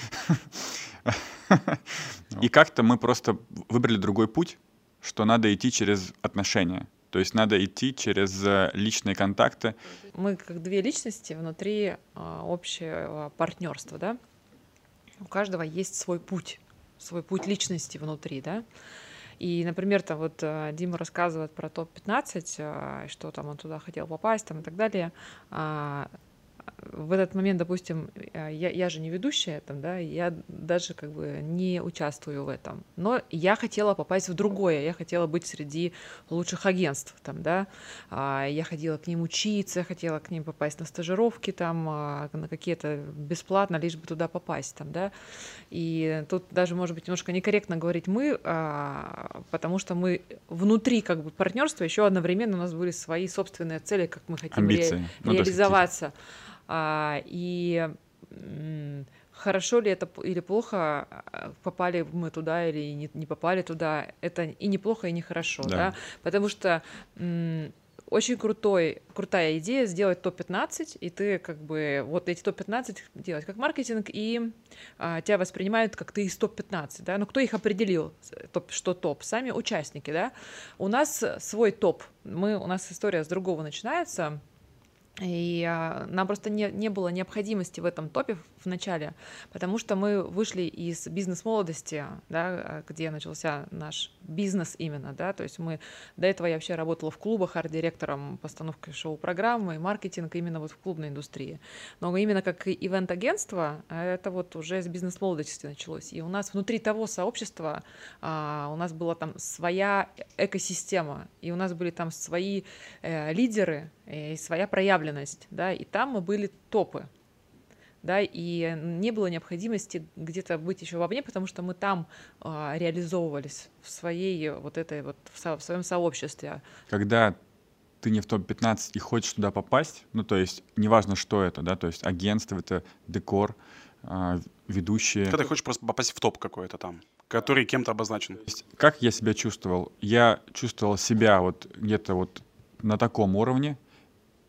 S1: И как-то мы просто выбрали другой путь, что надо идти через отношения. То есть надо идти через э, личные контакты.
S3: Мы как две личности внутри а, общего партнерства, да? у каждого есть свой путь, свой путь личности внутри, да. И, например, там вот э, Дима рассказывает про топ-15, э, что там он туда хотел попасть там, и так далее. В этот момент, допустим, э, я, я же не ведущая там, да, я даже как бы не участвую в этом. Но я хотела попасть в другое, я хотела быть среди лучших агентств там, да. А, я ходила к ним учиться, хотела к ним попасть на стажировки там, а, на какие-то бесплатно, лишь бы туда попасть там, да. И тут даже, может быть, немножко некорректно говорить мы, а, потому что мы внутри как бы партнерства еще одновременно у нас были свои собственные цели, как мы хотим
S1: Амбиции.
S3: ре-
S1: Ну,
S3: реализоваться. А, и хорошо ли это или плохо, а, попали мы туда или не, не попали туда, это и неплохо, и нехорошо,
S1: Да.
S3: да, потому что очень крутой, крутая идея сделать топ-15, и ты как бы вот эти топ-15 делать как маркетинг, и а, тебя воспринимают как ты из топ-15, да, но кто их определил, топ, что топ? Сами участники, да. У нас свой топ, мы, у нас история с другого начинается, и а, нам просто не, не было необходимости в этом топе в начале, потому что мы вышли из бизнес-молодости, да, где начался наш бизнес именно, да, то есть мы до этого я вообще работала в клубах арт-директором постановкой шоу-программы, маркетинг именно вот в клубной индустрии. Но именно как и ивент-агентство, а это вот уже с бизнес-молодости началось. И у нас внутри того сообщества а, у нас была там своя экосистема, и у нас были там свои э, лидеры э, и своя проявленность, да, и там мы были топы, да, и не было необходимости где-то быть еще вовне, потому что мы там а, реализовывались в своей вот этой вот в, со- в своем сообществе.
S1: Когда ты не в топ-15 и хочешь туда попасть, ну, то есть, неважно, что это, да, то есть агентство, это декор, а, ведущие.
S2: Когда ты хочешь просто попасть в топ какой-то там, который кем-то обозначен.
S1: Есть, как я себя чувствовал? Я чувствовал себя вот где-то вот на таком уровне,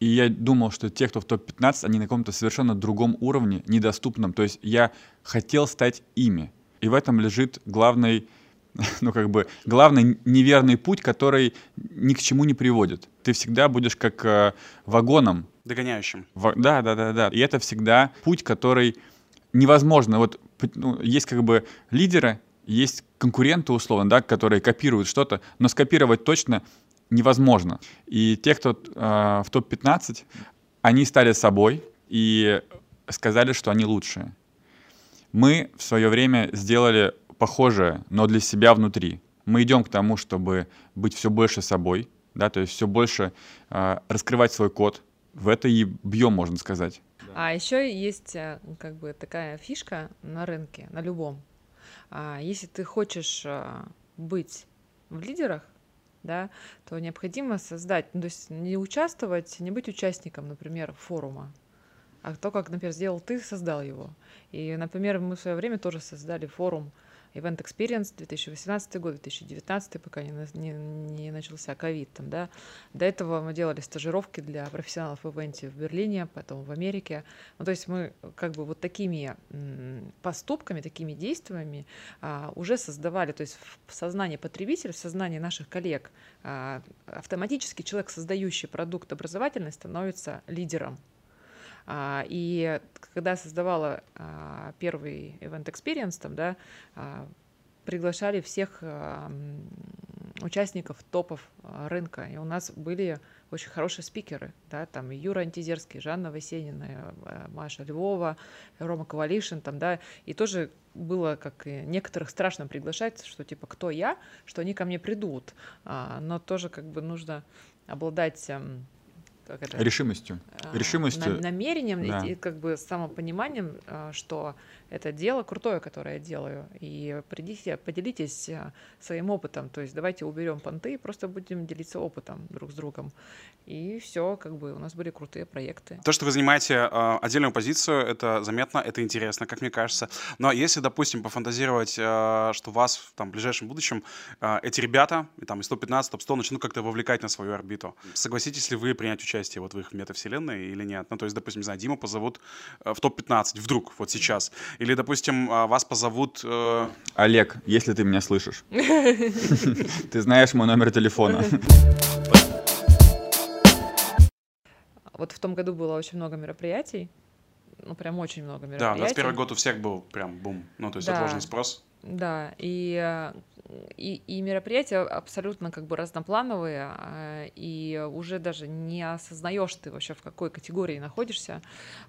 S1: и я думал, что те, кто в топ-15, они на каком-то совершенно другом уровне, недоступном. То есть я хотел стать ими. И в этом лежит главный, ну как бы, главный неверный путь, который ни к чему не приводит. Ты всегда будешь как э, вагоном,
S2: Догоняющим.
S1: во- Да, да, да, да. И это всегда путь, который невозможно. Вот ну, есть как бы лидеры, есть конкуренты условно, да, которые копируют что-то, но скопировать точно невозможно. И те, кто э, в топ-15, они стали собой и сказали, что они лучшие. Мы в свое время сделали похожее, но для себя внутри. Мы идем к тому, чтобы быть все больше собой, да, то есть все больше э, раскрывать свой код. В это и бьем, можно сказать.
S3: А еще есть э, как бы такая фишка на рынке, на любом. А, Если ты хочешь а, быть в лидерах, да, то необходимо создать, ну, то есть не участвовать, не быть участником, например, форума, а то, как, например, сделал ты, создал его. И, например, мы в свое время тоже создали форум Event Experience 2018 год, 2019, пока не, не, не начался ковид там, да. До этого мы делали стажировки для профессионалов в ивенте в Берлине, потом в Америке. Ну, то есть мы как бы вот такими поступками, такими действиями а, уже создавали, то есть в сознании потребителя, в сознании наших коллег а, автоматически человек, создающий продукт образовательный, становится лидером. А, И когда создавала а, первый Event Experience, там, да, а, приглашали всех участников топов рынка. И у нас были очень хорошие спикеры, да, там Юра Антизерский, Жанна Васенина, Маша Львова, Рома Ковалишин, там, да, и тоже было, как и некоторых страшно приглашать, что типа кто я, что они ко мне придут, но тоже как бы нужно обладать как это,
S1: Решимостью.
S3: а,
S1: Решимостью.
S3: на- намерением
S1: да.
S3: и, как бы самопониманием, а, что это дело крутое, которое я делаю. И придите, поделитесь а, своим опытом. То есть давайте уберем понты и просто будем делиться опытом друг с другом. И все, как бы у нас были крутые проекты.
S2: То, что вы занимаете э, отдельную позицию, это заметно, это интересно, как мне кажется. Но если, допустим, пофантазировать, э, что вас в там, ближайшем будущем э, эти ребята, и, там, из 115, топ-100 начнут как-то вовлекать на свою орбиту, согласитесь ли вы принять участие вот в их метавселенной или нет? Ну, то есть, допустим, не знаю, Диму позовут э, в топ-15 вдруг, вот сейчас. Или, допустим, э, вас позовут... э,
S1: Олег, если ты меня слышишь, ты знаешь мой номер телефона.
S3: Вот в том году было очень много мероприятий. ну, прям очень много
S2: Да,
S3: мероприятий.
S2: 21 год у всех был прям бум. Ну, то есть
S3: Да.
S2: отложенный спрос.
S3: Да, и, и, и мероприятия абсолютно как бы разноплановые, а, и уже даже не осознаешь ты вообще, в какой категории находишься,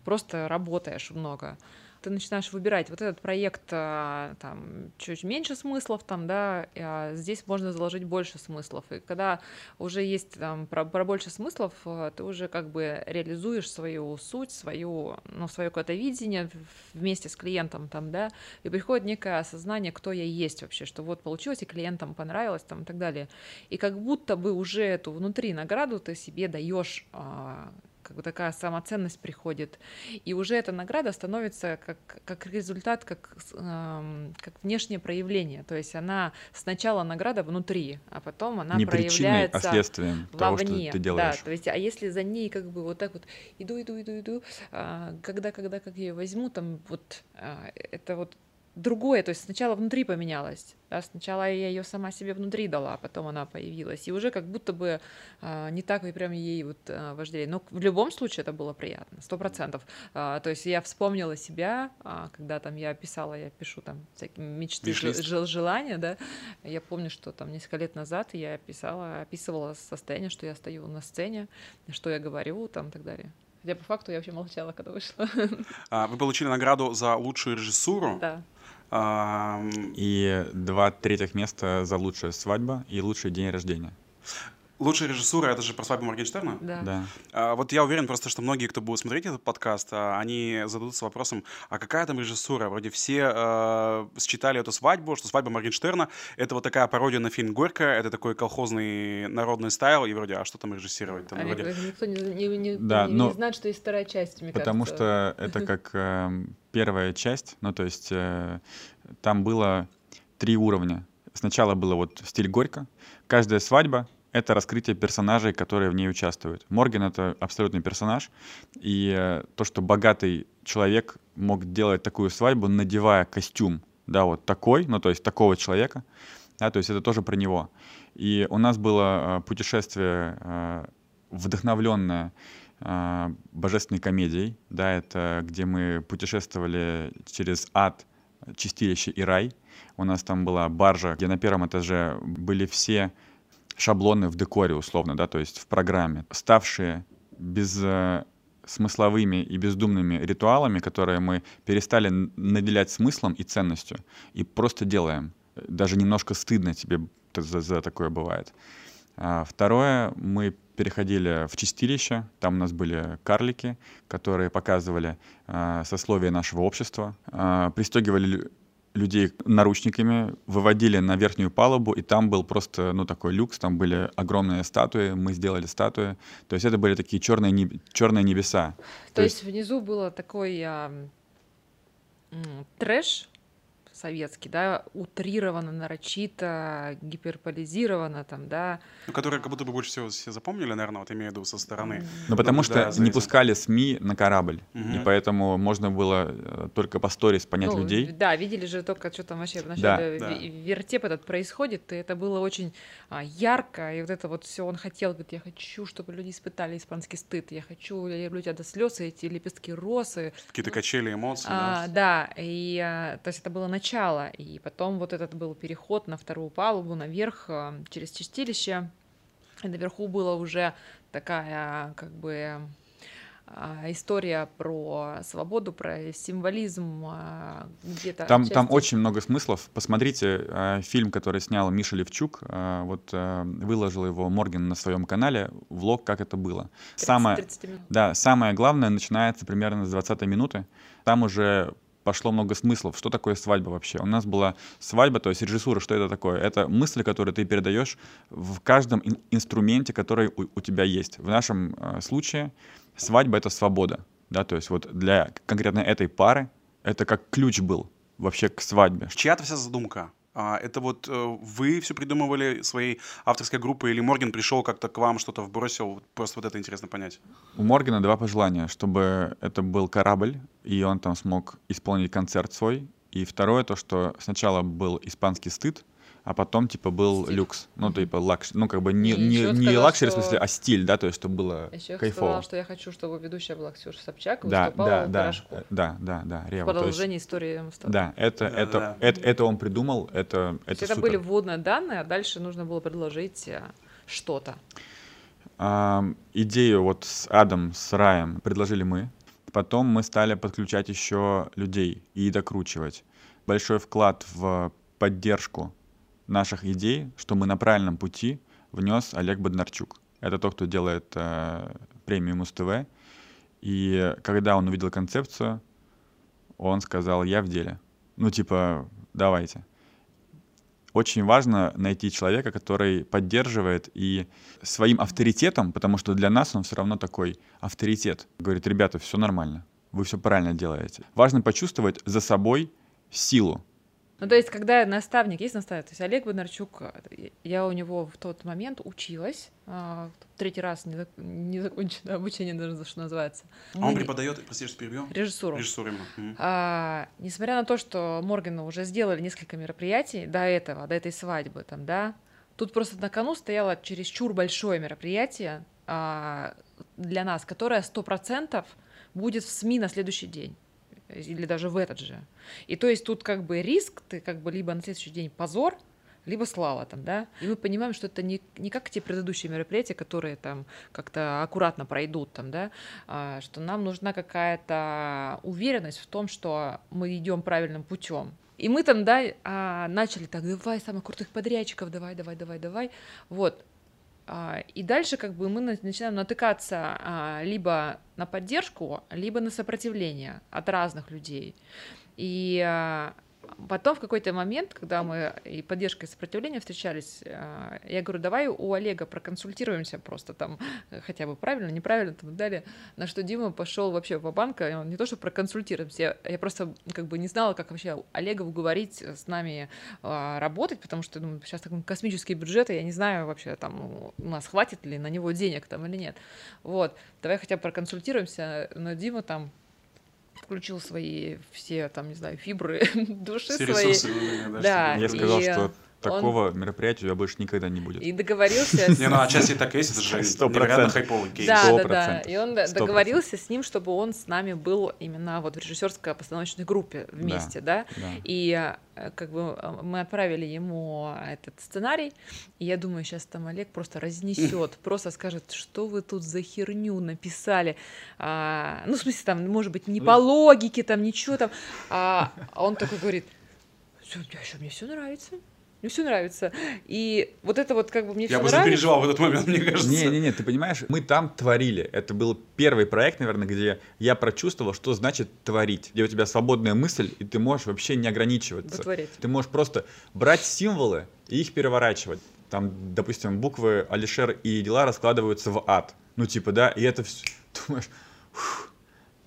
S3: просто работаешь много. Ты начинаешь выбирать вот этот проект, а, там, чуть меньше смыслов, там, да, а здесь можно заложить больше смыслов. И когда уже есть там про, про больше смыслов, а, ты уже как бы реализуешь свою суть, свою, ну, свое какое-то видение вместе с клиентом, там, да, и приходит некое осознание, кто я есть вообще, что вот получилось, и клиентам понравилось, там, и так далее. И как будто бы уже эту внутри награду ты себе даешь, а, как бы такая самоценность приходит, и уже эта награда становится как, как результат, как, эм, как внешнее проявление, то есть она сначала награда внутри, а потом она
S1: Не причиной, а
S3: проявляется
S1: следствием того, что ты делаешь.
S3: Да, то есть, а если за ней как бы вот так вот иду, иду, иду, иду, а, когда, когда, как я ее возьму, там вот а, это вот другое, то есть сначала внутри поменялось, да, сначала я ее сама себе внутри дала, а потом она появилась, и уже как будто бы а, не так и прям ей вот а, вожделение. Но в любом случае это было приятно, сто процентов. А, то есть я вспомнила себя, а, когда там я писала, я пишу там всякие мечты, жел- желания, да, я помню, что там несколько лет назад я писала, описывала состояние, что я стою на сцене, что я говорю, там и так далее. Хотя по факту я вообще молчала, когда вышла.
S2: А, Вы получили награду за лучшую режиссуру.
S3: Да.
S1: И два третьих места за лучшая свадьба и лучший день рождения.
S2: Лучшая режиссура это же про свадьбу Моргенштерна?
S3: Да.
S1: Да.
S2: А, Вот я уверен просто, что многие, кто будет смотреть этот подкаст, а, они зададутся вопросом, а какая там режиссура? Вроде все э, считали эту свадьбу, что свадьба Моргенштерна — это вот такая пародия на фильм «Горько», это такой колхозный народный стайл, и вроде, а что там режиссировать? Там
S3: А
S2: вроде...
S3: никто, не, не- не-
S1: Да,
S3: не-
S1: но-
S3: не знает, что есть вторая часть, мне
S1: Потому
S3: кажется.
S1: что это как эм, первая часть, ну то есть э, там было три уровня. Сначала было вот стиль Горько. Каждая свадьба — это раскрытие персонажей, которые в ней участвуют. Морген — это абсолютный персонаж, и э, то, что богатый человек мог делать такую свадьбу, надевая костюм, да, вот такой, ну то есть такого человека, да, то есть это тоже про него. И у нас было э, путешествие э, вдохновленное божественной комедией, да, это где мы путешествовали через ад, чистилище и рай. У нас там была баржа, где на первом этаже были все шаблоны в декоре, условно, да, то есть в программе, ставшие без э, смысловыми и бездумными ритуалами, которые мы перестали наделять смыслом и ценностью, и просто делаем. Даже немножко стыдно тебе за, за такое бывает. А Второе, мы переходили в чистилище, там у нас были карлики, которые показывали а, сословие нашего общества, а, пристегивали людей наручниками, выводили на верхнюю палубу, и там был просто, ну, такой люкс, там были огромные статуи, мы сделали статуи, то есть это были такие черные, неб- черные небеса.
S3: То есть внизу было такой а, трэш советский, да, утрированно, нарочито, гиперполизировано там, да.
S2: Ну, которые как будто бы больше всего все запомнили, наверное, вот имею в виду со стороны.
S1: Ну, потому что
S2: за
S1: не
S2: этим.
S1: пускали СМИ на корабль, и
S2: Мгм.
S1: поэтому можно было э, только по сторис понять
S3: Ну,
S1: людей.
S3: Да, видели же только, что там вообще вначале
S2: Да.
S3: ви- вертеп этот происходит, и это было очень а, ярко, и вот это вот все он хотел, говорит, я хочу, чтобы люди испытали испанский стыд, я хочу, я люблю тебя до слез, и эти лепестки росы,
S2: Какие-то качели эмоций.
S3: А,
S2: да.
S3: да, и а, то есть это было начало, и потом вот этот был переход на вторую палубу, наверх а, через чистилище, и наверху была уже такая как бы а, история про свободу, про символизм где-то.
S1: Там, там очень много смыслов. Посмотрите э, фильм, который снял Миша Левчук. э, вот э, выложил его Морген на своем канале. Влог, как это было.
S3: 30
S1: Самое,
S3: 30 минут.
S1: да, самое главное начинается примерно с 20 минуты. Там уже пошло много смыслов. Что такое свадьба вообще? У нас была свадьба, то есть режиссура, что это такое? Это мысли, которые ты передаешь в каждом ин- инструменте, который у, у тебя есть. В нашем э, случае свадьба — это свобода. Да? То есть вот для конкретно этой пары это как ключ был вообще к свадьбе.
S2: Чья-то вся задумка. А, это вот э, вы все придумывали своей авторской группой, или Морген пришел как-то к вам, что-то вбросил? Просто вот это интересно понять.
S1: У Моргана два пожелания, чтобы это был корабль, и он там смог исполнить концерт свой. И второе, то, что сначала был испанский стыд, а потом, типа, был
S3: Стиль.
S1: luxe. Ну, типа, luxu... Ну, как бы не,
S3: И
S1: не, не
S3: сказал,
S1: luxury, в
S3: что-
S1: смысле, а стиль, да, то есть, чтобы было
S3: Еще я
S1: кайфово.
S3: сказала, что я хочу, чтобы ведущая была Ксюша Собчак и
S1: да,
S3: выступала
S1: да,
S3: в
S1: да, да, да, да,
S3: В.
S1: То есть,
S3: продолжение истории М100.
S1: да, это,
S2: Да,
S1: это,
S2: да.
S1: это, это он придумал, это,
S3: То
S1: это
S3: есть это
S1: супер.
S3: были вводные данные, а дальше нужно было предложить э, что-то.
S1: Ам, идею вот с Адом, с Раем предложили мы. Потом мы стали подключать еще людей и докручивать. Большой вклад в поддержку наших идей, что мы на правильном пути, внес Олег Боднарчук. Это тот, кто делает э, премию Муз-ТВ. И когда он увидел концепцию, он сказал, я в деле. Ну, типа, давайте. Очень важно найти человека, который поддерживает и своим авторитетом, потому что для нас он все равно такой авторитет. Говорит, ребята, все нормально, вы все правильно делаете. Важно почувствовать за собой силу.
S3: Ну, то есть, когда наставник, есть наставник, то есть Олег Бондарчук, э, я у него в тот момент училась, а, третий раз не, не закончено обучение, даже что называется.
S2: А
S3: Мы
S2: он преподает, прости, что перебью?
S3: Режиссуру.
S2: Режиссуру именно. Мгм.
S3: А, несмотря на то, что Морганы уже сделали несколько мероприятий до этого, до этой свадьбы, там, да, тут просто на кону стояло чересчур большое мероприятие а, для нас, которое сто процентов будет в СМИ на следующий день или даже в этот же. И то есть тут как бы риск, ты как бы либо на следующий день позор, либо слава там, да. И мы понимаем, что это не, не как те предыдущие мероприятия, которые там как-то аккуратно пройдут там, да, а, что нам нужна какая-то уверенность в том, что мы идем правильным путем. И мы там, да, а, начали так, давай самых крутых подрядчиков, давай, давай, давай, давай. Вот. А, И дальше как бы мы на- начинаем натыкаться а, либо на поддержку, либо на сопротивление от разных людей. И а, потом в какой-то момент, когда мы и поддержка, и сопротивление встречались, а, я говорю, давай у Олега проконсультируемся просто там, э, хотя бы правильно, неправильно там и далее. На что Дима пошел вообще по банка, и он не то, что проконсультируемся, я, я просто как бы не знала, как вообще Олега уговорить с нами а, работать, потому что ну, сейчас такой космический бюджет, и я не знаю вообще там у нас хватит ли на него денег там или нет. Вот, давай хотя бы проконсультируемся, но Дима там включил свои все там, не знаю, фибры души
S2: Все
S3: свои.
S2: ресурсы внутренние,
S3: Да,
S2: чтобы-
S1: Я сказал,
S3: и,
S1: что
S3: он-
S1: такого мероприятия у тебя больше никогда не будет.
S3: И договорился с...
S2: Не, ну отчасти так и есть, это же невероятно хайповый кейс.
S3: Да, да, да. И он договорился с ним, чтобы он с нами был именно вот в режиссерской постановочной группе вместе, да.
S1: Да.
S3: И э, как бы э, мы отправили ему этот сценарий, и я думаю, сейчас там Олег просто разнесет, просто скажет, что вы тут за херню написали. А, ну, в смысле, там, может быть, не по логике, там, ничего там. А а он такой говорит, «Всё, я ещё- мне все нравится. Мне все нравится. И вот это вот как бы мне
S2: Я
S3: все
S2: бы
S3: нравится.
S2: запереживал в этот момент, мне кажется.
S1: Не-не-не, ты понимаешь, мы там творили. Это был первый проект, наверное, где я прочувствовал, что значит творить. Где у тебя свободная мысль, и ты можешь вообще не ограничиваться.
S3: Вытворять.
S1: Ты можешь просто брать символы и их переворачивать. Там, допустим, буквы Алишер и дела раскладываются в ад. Ну, типа, да, и это все... Думаешь, «Фух».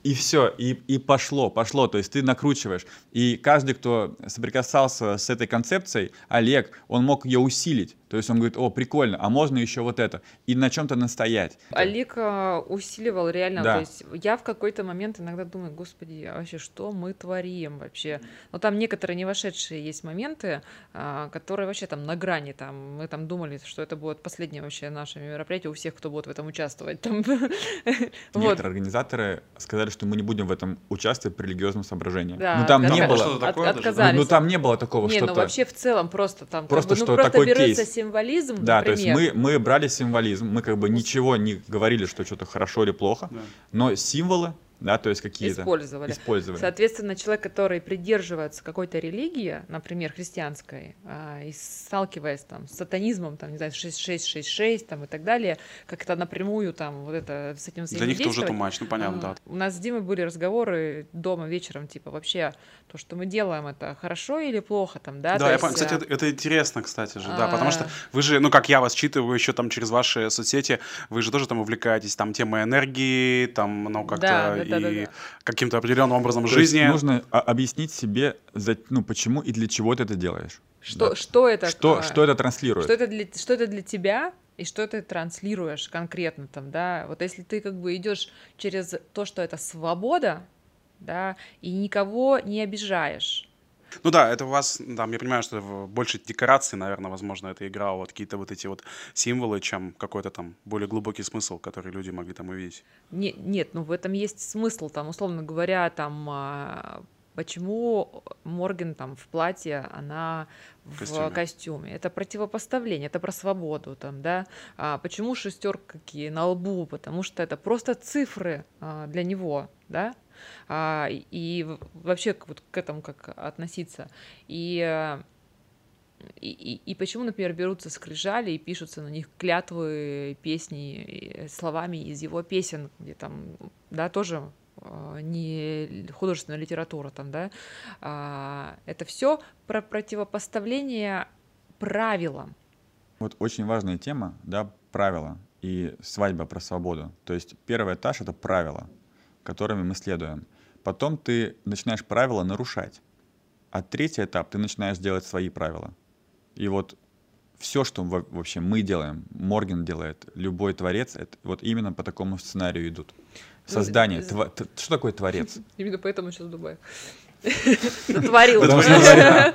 S1: И все, и, и пошло, пошло. То есть ты накручиваешь. И каждый, кто соприкасался с этой концепцией, Олег, он мог ее усилить. То есть он говорит, о, прикольно, а можно еще вот это. И на чем-то настоять.
S3: Олег а, усиливал реально,
S1: Да.
S3: то есть я в какой-то момент иногда думаю, господи, а вообще что мы творим вообще? Но там некоторые не вошедшие есть моменты, а, которые вообще там на грани, там мы там думали, что это будет последнее вообще наше мероприятие у всех, кто будет в этом участвовать. Там.
S1: Некоторые организаторы сказали, что мы не будем в этом участвовать по религиозным соображениям.
S3: Да,
S1: ну там не было.
S2: Такое
S3: От-
S2: даже?
S1: Ну, ну, там не было такого,
S3: Не,
S1: что-то.
S3: ну вообще в целом просто там как
S1: Просто
S3: бы, ну,
S1: что
S3: просто
S1: такой
S3: берется
S1: кейс.
S3: символизм,
S1: Да, то есть
S3: например.
S1: мы, мы брали символизм, мы как бы ничего не говорили, что что-то хорошо или плохо,
S2: Да.
S1: но символы, да, то есть какие-то
S3: Использовали.
S1: использовали.
S3: Соответственно, человек, который придерживается какой-то религии, например, христианской, а, и сталкиваясь там с сатанизмом, там, не знаю, 6666 там, и так далее, как это напрямую там вот это с этим
S2: Для них
S3: взаимодействовать,
S2: тумач, ну понятно,
S3: а,
S2: да.
S3: У нас с Димой были разговоры дома вечером, типа, вообще, то, что мы делаем, это хорошо или плохо, там, да?
S2: Да, я
S3: есть,
S2: понял. Кстати,
S3: а,
S2: это, это интересно, кстати же, да, потому что
S3: А.
S2: вы же, ну, как я вас читаю, вы еще там через ваши соцсети, вы же тоже там увлекаетесь там темой энергии, там, ну, как-то
S3: Да, да,
S2: и
S3: да.
S2: каким-то определенным образом
S1: То
S2: жизни.
S1: нужно объяснить себе, за- ну, почему и для чего ты это делаешь.
S3: Что,
S1: Да.
S3: что это?
S1: Что,
S3: а,
S1: что это транслирует?
S3: Что это, для, что это для тебя и что ты транслируешь конкретно там, да? Вот если ты как бы идешь через то, что это свобода, да, и никого не обижаешь.
S2: Ну да, это у вас, там, я понимаю, что больше декорации, наверное, возможно, это играло вот какие-то вот эти вот символы, чем какой-то там более глубокий смысл, который люди могли там увидеть.
S3: Не- нет, ну в этом есть смысл, там, условно говоря, там, а, почему Морген там в платье, она в
S2: костюме.
S3: костюме. Это противопоставление, это про свободу, там, да. А почему шестерки на лбу? Потому что это просто цифры а, для него, да. А, и- вообще вот к этому как относиться. И э, и, и- почему, например, берутся скрижали и пишутся на них клятвы, песни и словами из его песен, где там, да, тоже э, не художественная литература там, да, а, это все про противопоставление правилам.
S1: Вот очень важная тема, да, правила и свадьба про свободу. То есть первый этаж — это правила, которыми мы следуем. Потом ты начинаешь правила нарушать. А третий этап — ты начинаешь делать свои правила. И вот все, что во- вообще мы делаем, Морген делает, любой творец, это вот именно по такому сценарию идут. Создание.
S3: з-
S1: тва- что такое творец?
S3: Именно поэтому сейчас в Дубае. Творил.
S1: Потому
S3: То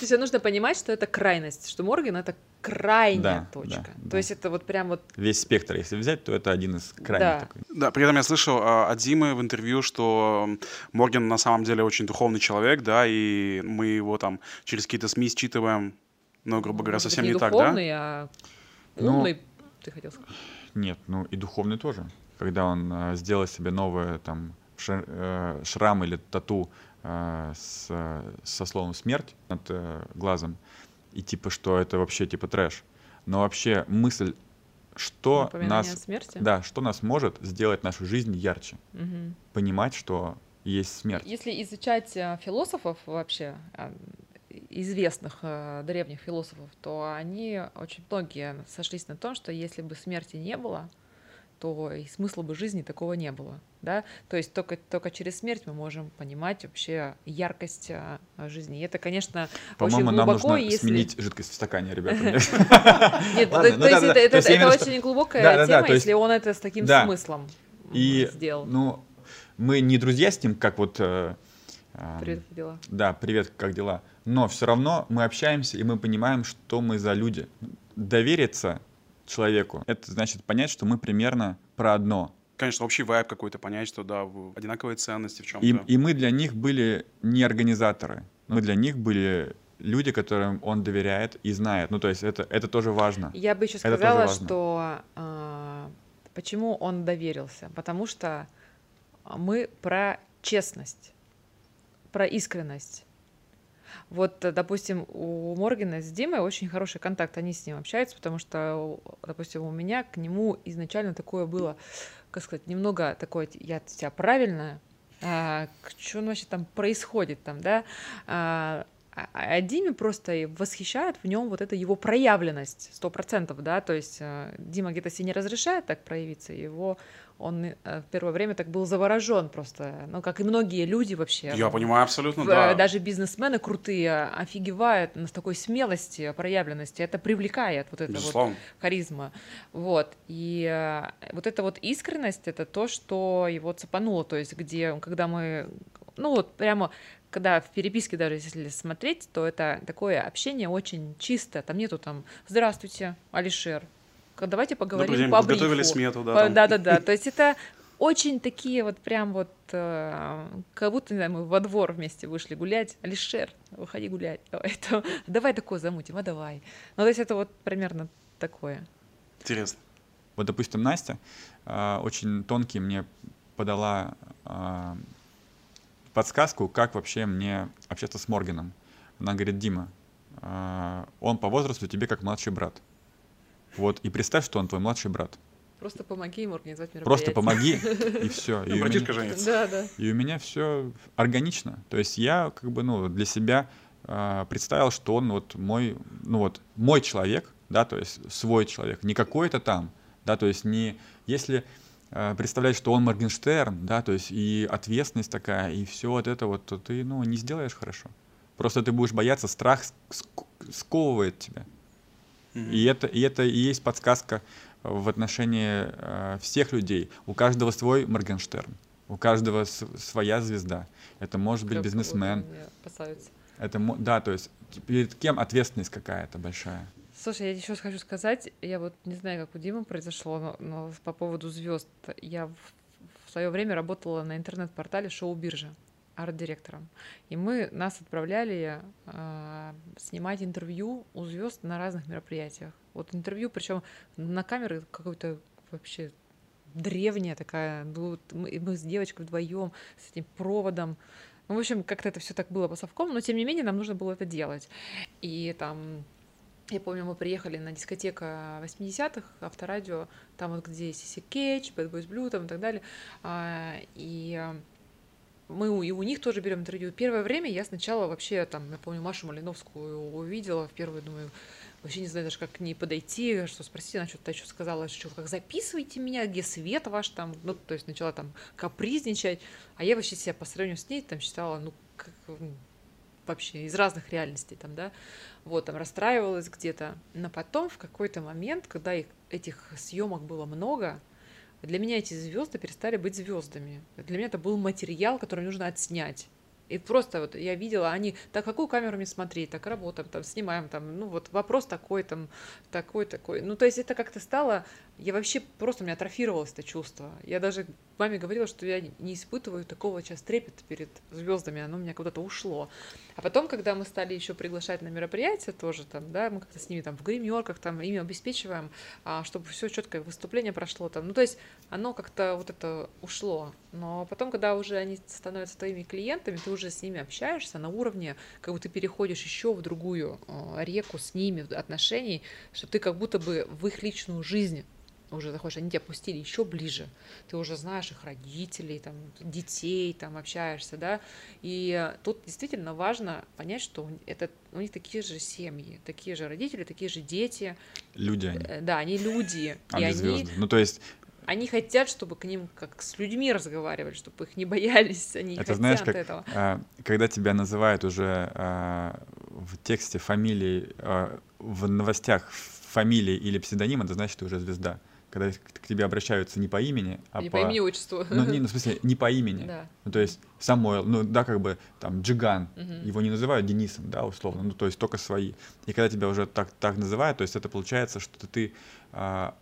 S3: есть нужно понимать, что это крайность, что Морген — это крайняя
S1: Да,
S3: точка.
S1: да,
S3: То
S1: да.
S3: есть это вот прям вот
S1: Весь спектр, если взять, то это один из крайних
S3: Да.
S1: такой.
S2: Да, при этом я слышал а, от Димы в интервью, что Морген на самом деле очень духовный человек, да, и мы его там через какие-то СМИ считываем, ну, грубо говоря,
S3: может быть,
S2: совсем
S3: не
S2: не так, да?
S3: духовный, а
S1: Ну,
S3: умный, ты хотел сказать.
S1: Нет, ну и духовный тоже. Когда он э, сделал себе новое там э, шрам или тату с, э, со словом смерть над э, глазом, и типа что это вообще типа трэш. Но вообще мысль, что нас,
S3: смерти?
S1: да, что нас может сделать нашу жизнь ярче,
S3: Мгм.
S1: понимать, что есть смерть.
S3: Если изучать э, философов вообще, э, известных древних философов, то они очень многие сошлись на том, что если бы смерти не было, то и смысла бы жизни такого не было. Да? То есть только, только через смерть мы можем понимать вообще яркость э, жизни. И это, конечно,
S1: По-моему,
S3: очень
S1: нам
S3: глубоко,
S1: нужно
S3: если...
S1: сменить жидкость в стакане, ребята.
S3: Нет, то,
S1: ну
S3: есть
S1: да-да-да.
S3: это, очень глубокая тема, если он это с таким смыслом сделал.
S1: ну, мы не друзья с ним, как вот... э, э,
S3: Привет, как дела?
S1: Да, привет, как дела? Но все равно мы общаемся, и мы понимаем, что мы за люди. Довериться человеку — это значит понять, что мы примерно про одно.
S2: Конечно, общий вайб какой-то, понять, что, да, одинаковые ценности в чем-то.
S1: И, и мы для них были не организаторы. Мы для них были люди, которым он доверяет и знает. Ну, то есть это, это тоже важно.
S3: Я бы еще сказала, что а, почему он доверился? Потому что мы про честность, про искренность. Вот, допустим, у Моргана с Димой очень хороший контакт, они с ним общаются, потому что, допустим, у меня к нему изначально такое было, как сказать, немного такое, я тебя правильная, а, что вообще там происходит там, да? А, а- а Диме просто восхищает в нем вот эта его проявленность, сто процентов, да, то есть э, Дима где-то себе не разрешает так проявиться, его он э, в первое время так был заворожен просто, ну, как и многие люди вообще.
S2: Я понимаю абсолютно,
S3: В-
S2: да.
S3: Даже бизнесмены крутые офигевают на такой смелости, проявленности. Это привлекает вот это вот харизма. Вот. И э, вот эта вот искренность, это то, что его цепануло. То есть где, когда мы, ну вот прямо, когда в переписке даже если смотреть, то это такое общение очень чистое. Там нету там «Здравствуйте, Алишер». Давайте поговорим
S2: Добрый день,
S3: по
S2: подготовили
S3: брифу».
S2: смету, да.
S3: Да-да-да. То есть это очень такие вот прям вот, э, как будто, не знаю, мы во двор вместе вышли гулять. Алишер, выходи гулять. Давай, то- давай такое замутим, а давай. Ну, то есть это вот примерно такое.
S2: Интересно.
S1: Вот, допустим, Настя а, очень тонкий мне подала а, подсказку, как вообще мне общаться с Морганом. Она говорит, Дима, а, он по возрасту тебе как младший брат. Вот, и представь, что он твой младший брат.
S3: Просто помоги ему организовать
S1: Просто
S3: мероприятие.
S1: помоги, и все.
S2: Ну, братишка женится.
S3: Да, да.
S1: И у меня все органично. То есть я как бы ну для себя а, представил, что он вот мой, ну вот мой человек, да, то есть свой человек, не какой-то там, да, то есть не если представлять, что он Моргенштерн, да, то есть и ответственность такая, и все вот это вот, то ты ну не сделаешь хорошо. Просто ты будешь бояться, страх ск- сковывает тебя. И это, и это и есть подсказка в отношении э, всех людей. У каждого свой Моргенштерн, у каждого с- своя звезда. Это может быть бизнесмен. Это, да, то есть перед кем ответственность какая-то большая.
S3: Слушай, я еще хочу сказать, я вот не знаю, как у Димы произошло, но, но по поводу звезд. Я в, в свое время работала на интернет-портале шоу-биржа арт-директором. И мы нас отправляли э, снимать интервью у звезд на разных мероприятиях. Вот интервью, причем на камеры какой-то вообще древняя такая. Ну, вот мы, мы с девочкой вдвоем с этим проводом. Ну, в общем, как-то это все так было по совком, но тем не менее нам нужно было это делать. И там я помню, мы приехали на дискотека 80-х, авторадио, там вот где Сиси Кетч, Bad Boys Blue там и так далее. А, и мы и у них тоже берем интервью. Первое время я сначала вообще там, я помню, Машу Малиновскую увидела в первую, думаю, вообще не знаю даже, как к ней подойти, что спросить, она что-то еще сказала, что как записывайте меня, где свет ваш там, ну, то есть начала там капризничать, а я вообще себя по сравнению с ней там считала, ну, как, ну, вообще из разных реальностей там, да, вот, там расстраивалась где-то, но потом в какой-то момент, когда их, этих съемок было много, для меня эти звезды перестали быть звездами. Для меня это был материал, который нужно отснять. И просто вот я видела, они, так какую камеру мне смотреть, так работаем, там снимаем, там, ну вот вопрос такой, там, такой, такой. Ну то есть это как-то стало, я вообще просто у меня атрофировалось это чувство. Я даже маме говорила, что я не испытываю такого сейчас трепета перед звездами, оно у меня куда-то ушло. А потом, когда мы стали еще приглашать на мероприятия тоже там, да, мы как-то с ними там в гримерках там ими обеспечиваем, а, чтобы все четкое выступление прошло там. Ну то есть оно как-то вот это ушло. Но потом, когда уже они становятся твоими клиентами, ты уже с ними общаешься на уровне, как бы ты переходишь еще в другую э, реку с ними отношений, что ты как будто бы в их личную жизнь уже заходишь, они тебя пустили еще ближе, ты уже знаешь их родителей, там, детей, там, общаешься, да, и тут действительно важно понять, что это, у них такие же семьи, такие же родители, такие же дети.
S1: Люди они.
S3: Э, да, они люди,
S1: а
S3: и
S1: не
S3: они
S1: звезды. Ну, то есть
S3: они хотят, чтобы к ним как с людьми разговаривали, чтобы их не боялись, они
S1: Это
S3: хотят
S1: знаешь, как
S3: этого.
S1: а, когда тебя называют уже а, в тексте фамилии, а, в новостях фамилии или псевдоним, это значит, ты уже звезда. Когда к тебе обращаются не по имени, а
S3: не
S1: по...
S3: по имени отчеству.
S1: Ну, не, ну, в смысле, не по имени.
S3: Да.
S1: Ну, то есть Самойл, ну, да, как бы, там, Джиган,
S3: Мгм.
S1: его не называют Денисом, да, условно, ну, то есть только свои. И когда тебя уже так, так называют, то есть это получается, что ты, а,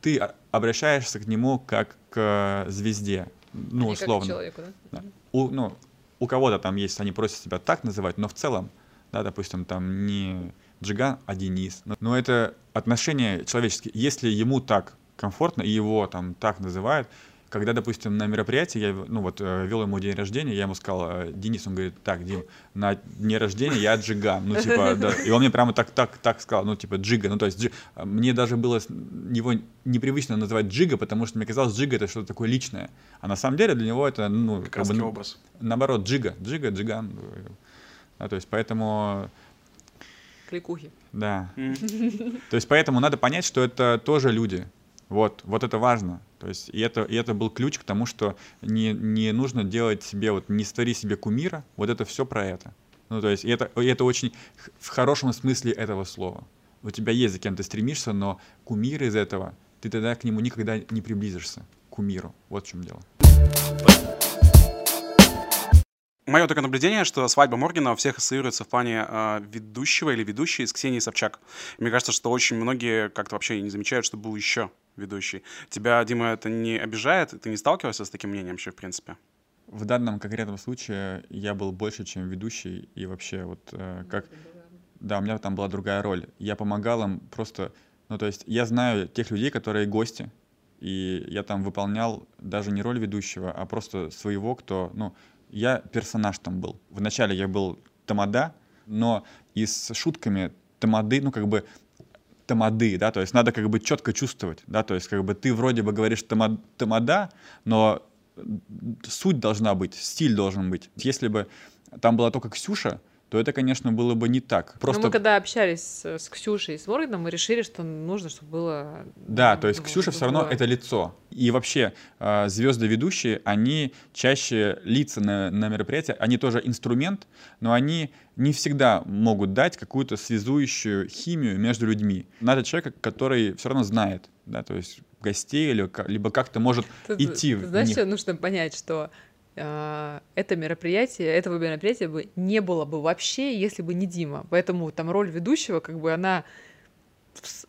S1: ты а- обращаешься к нему как к звезде, ну,
S3: Не как к
S1: условно.
S3: человеку, да?
S1: Да. У, ну, у кого-то там есть, они просят себя так называть, но в целом, да, допустим, там не Джиган, а Денис. Но, это отношения человеческие. Если ему так комфортно, и его там так называют, когда, допустим, на мероприятии я, ну вот, э, вел ему день рождения, я ему сказал, э, Денис, он говорит, так, Дим, на дне рождения я Джиган, ну, типа, да, и он мне прямо так, так, так сказал, ну, типа, Джига, ну, то есть, Джи- мне даже было его непривычно называть Джига, потому что мне казалось, Джига это что-то такое личное, а на самом деле для него это, ну,
S2: Как
S1: как бы, ну,
S2: образ.
S1: наоборот, Джига, Джига, Джиган, да, то есть, поэтому,
S3: Кликухи.
S1: да, то есть поэтому надо понять, что это тоже люди. Вот, вот это важно. То есть и это, и это был ключ к тому, что не, не нужно делать себе, вот не створи себе кумира, вот это все про это. Ну, то есть и это, и это очень в хорошем смысле этого слова. У тебя есть за кем ты стремишься, но кумир из этого, ты тогда к нему никогда не приблизишься, к кумиру. Вот в чем дело.
S2: Мое такое наблюдение, что свадьба Моргина у всех ассоциируется в плане э, ведущего или ведущей с Ксенией Собчак. Мне кажется, что очень многие как-то вообще не замечают, что был еще ведущий. Тебя, Дима, это не обижает? Ты не сталкивался с таким мнением вообще, в принципе?
S1: В данном конкретном случае я был больше, чем ведущий, и вообще вот э, как... Да, у меня там была другая роль. Я помогал им просто... Ну, то есть я знаю тех людей, которые гости, и я там выполнял даже не роль ведущего, а просто своего, кто... Ну, я персонаж там был. Вначале я был Тамада, но и с шутками Тамады, ну, как бы тамады, да, то есть надо как бы четко чувствовать, да, то есть как бы ты вроде бы говоришь тама- тамада, но суть должна быть, стиль должен быть. Если бы там была только Ксюша, то это, конечно, было бы не так. Просто
S3: Но мы когда общались с, с Ксюшей и с Морганом, мы решили, что нужно, чтобы было...
S1: Да, то есть
S3: ну,
S1: Ксюша все равно это лицо. И вообще звезды ведущие, они чаще лица на, на мероприятии, они тоже инструмент, но они не всегда могут дать какую-то связующую химию между людьми. Надо человека, который все равно знает, да, то есть гостей либо как-то может
S3: Тут,
S1: идти
S3: ты
S1: в
S3: знаешь, что нужно понять, что а, это мероприятие, этого мероприятия бы не было бы вообще, если бы не Дима. Поэтому там роль ведущего, как бы она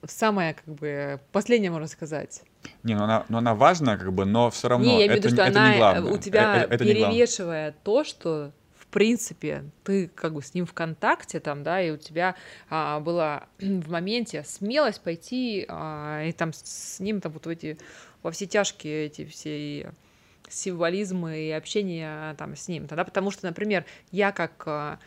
S3: самая, как бы, последняя, можно сказать.
S1: Не, ну она, ну она важна, как бы, но все равно
S3: не, я имею в
S1: это,
S3: виду, что
S1: это
S3: она
S1: не
S3: э,
S1: главное.
S3: у тебя
S1: Э, э, это
S3: перевешивает то, что в принципе ты как бы с ним в контакте там, да, и у тебя а, была в моменте смелость пойти а, и там с ним там вот в эти во все тяжкие эти все и символизмы и общение там с ним, тогда. Потому что, например, я как а,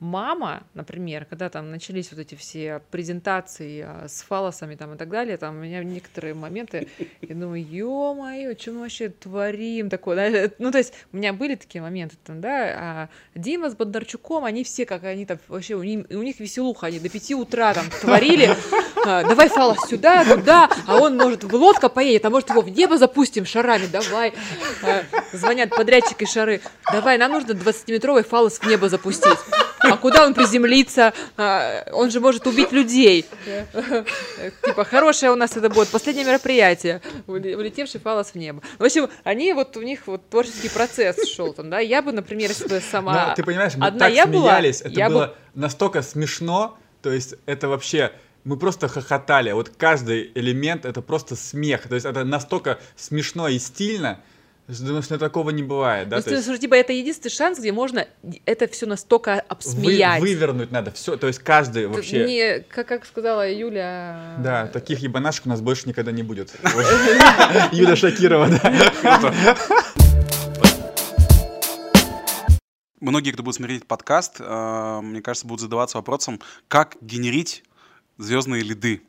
S3: мама, например, когда там начались вот эти все презентации а, с фалосами там и так далее, там у меня некоторые моменты, я думаю, ё-моё, что мы вообще творим такое? Э, ну, то есть у меня были такие моменты там, да, а Дима с Бондарчуком, они все, как они там, вообще, у них, у них веселуха, они до пяти утра там творили, а, давай фалос сюда, туда, а он, может, в лодка поедет, а может, его в небо запустим шарами, давай. А, звонят подрядчики шары, давай, нам нужно 20-метровый фалос в небо запустить. А куда он приземлится? А, он же может убить людей. Типа, хорошее у нас это будет последнее мероприятие. Уле- Улетевший фалос в небо. В общем, они вот, у них вот творческий процесс шел там, да. Я бы, например, если бы сама...
S1: Ну, ты понимаешь, мы
S3: одна
S1: так
S3: я была,
S1: смеялись, это
S3: я бы-
S1: было настолько смешно, то есть это вообще... Мы просто хохотали, вот каждый элемент это просто смех, то есть это настолько смешно и стильно, что думаешь, что такого не бывает, да,
S3: Ну,
S1: то есть
S3: слушай, типа, это единственный шанс, где можно это все настолько
S1: вы-
S3: обсмеять.
S1: вывернуть надо все, то есть каждый
S3: Тут
S1: вообще...
S3: Не, как, как сказала Юля...
S1: Да, таких ебанашек у нас больше никогда не будет. Юля Шакирова, да.
S2: Многие, кто будет смотреть подкаст, э, мне кажется, будут задаваться вопросом, как генерить звездные лиды.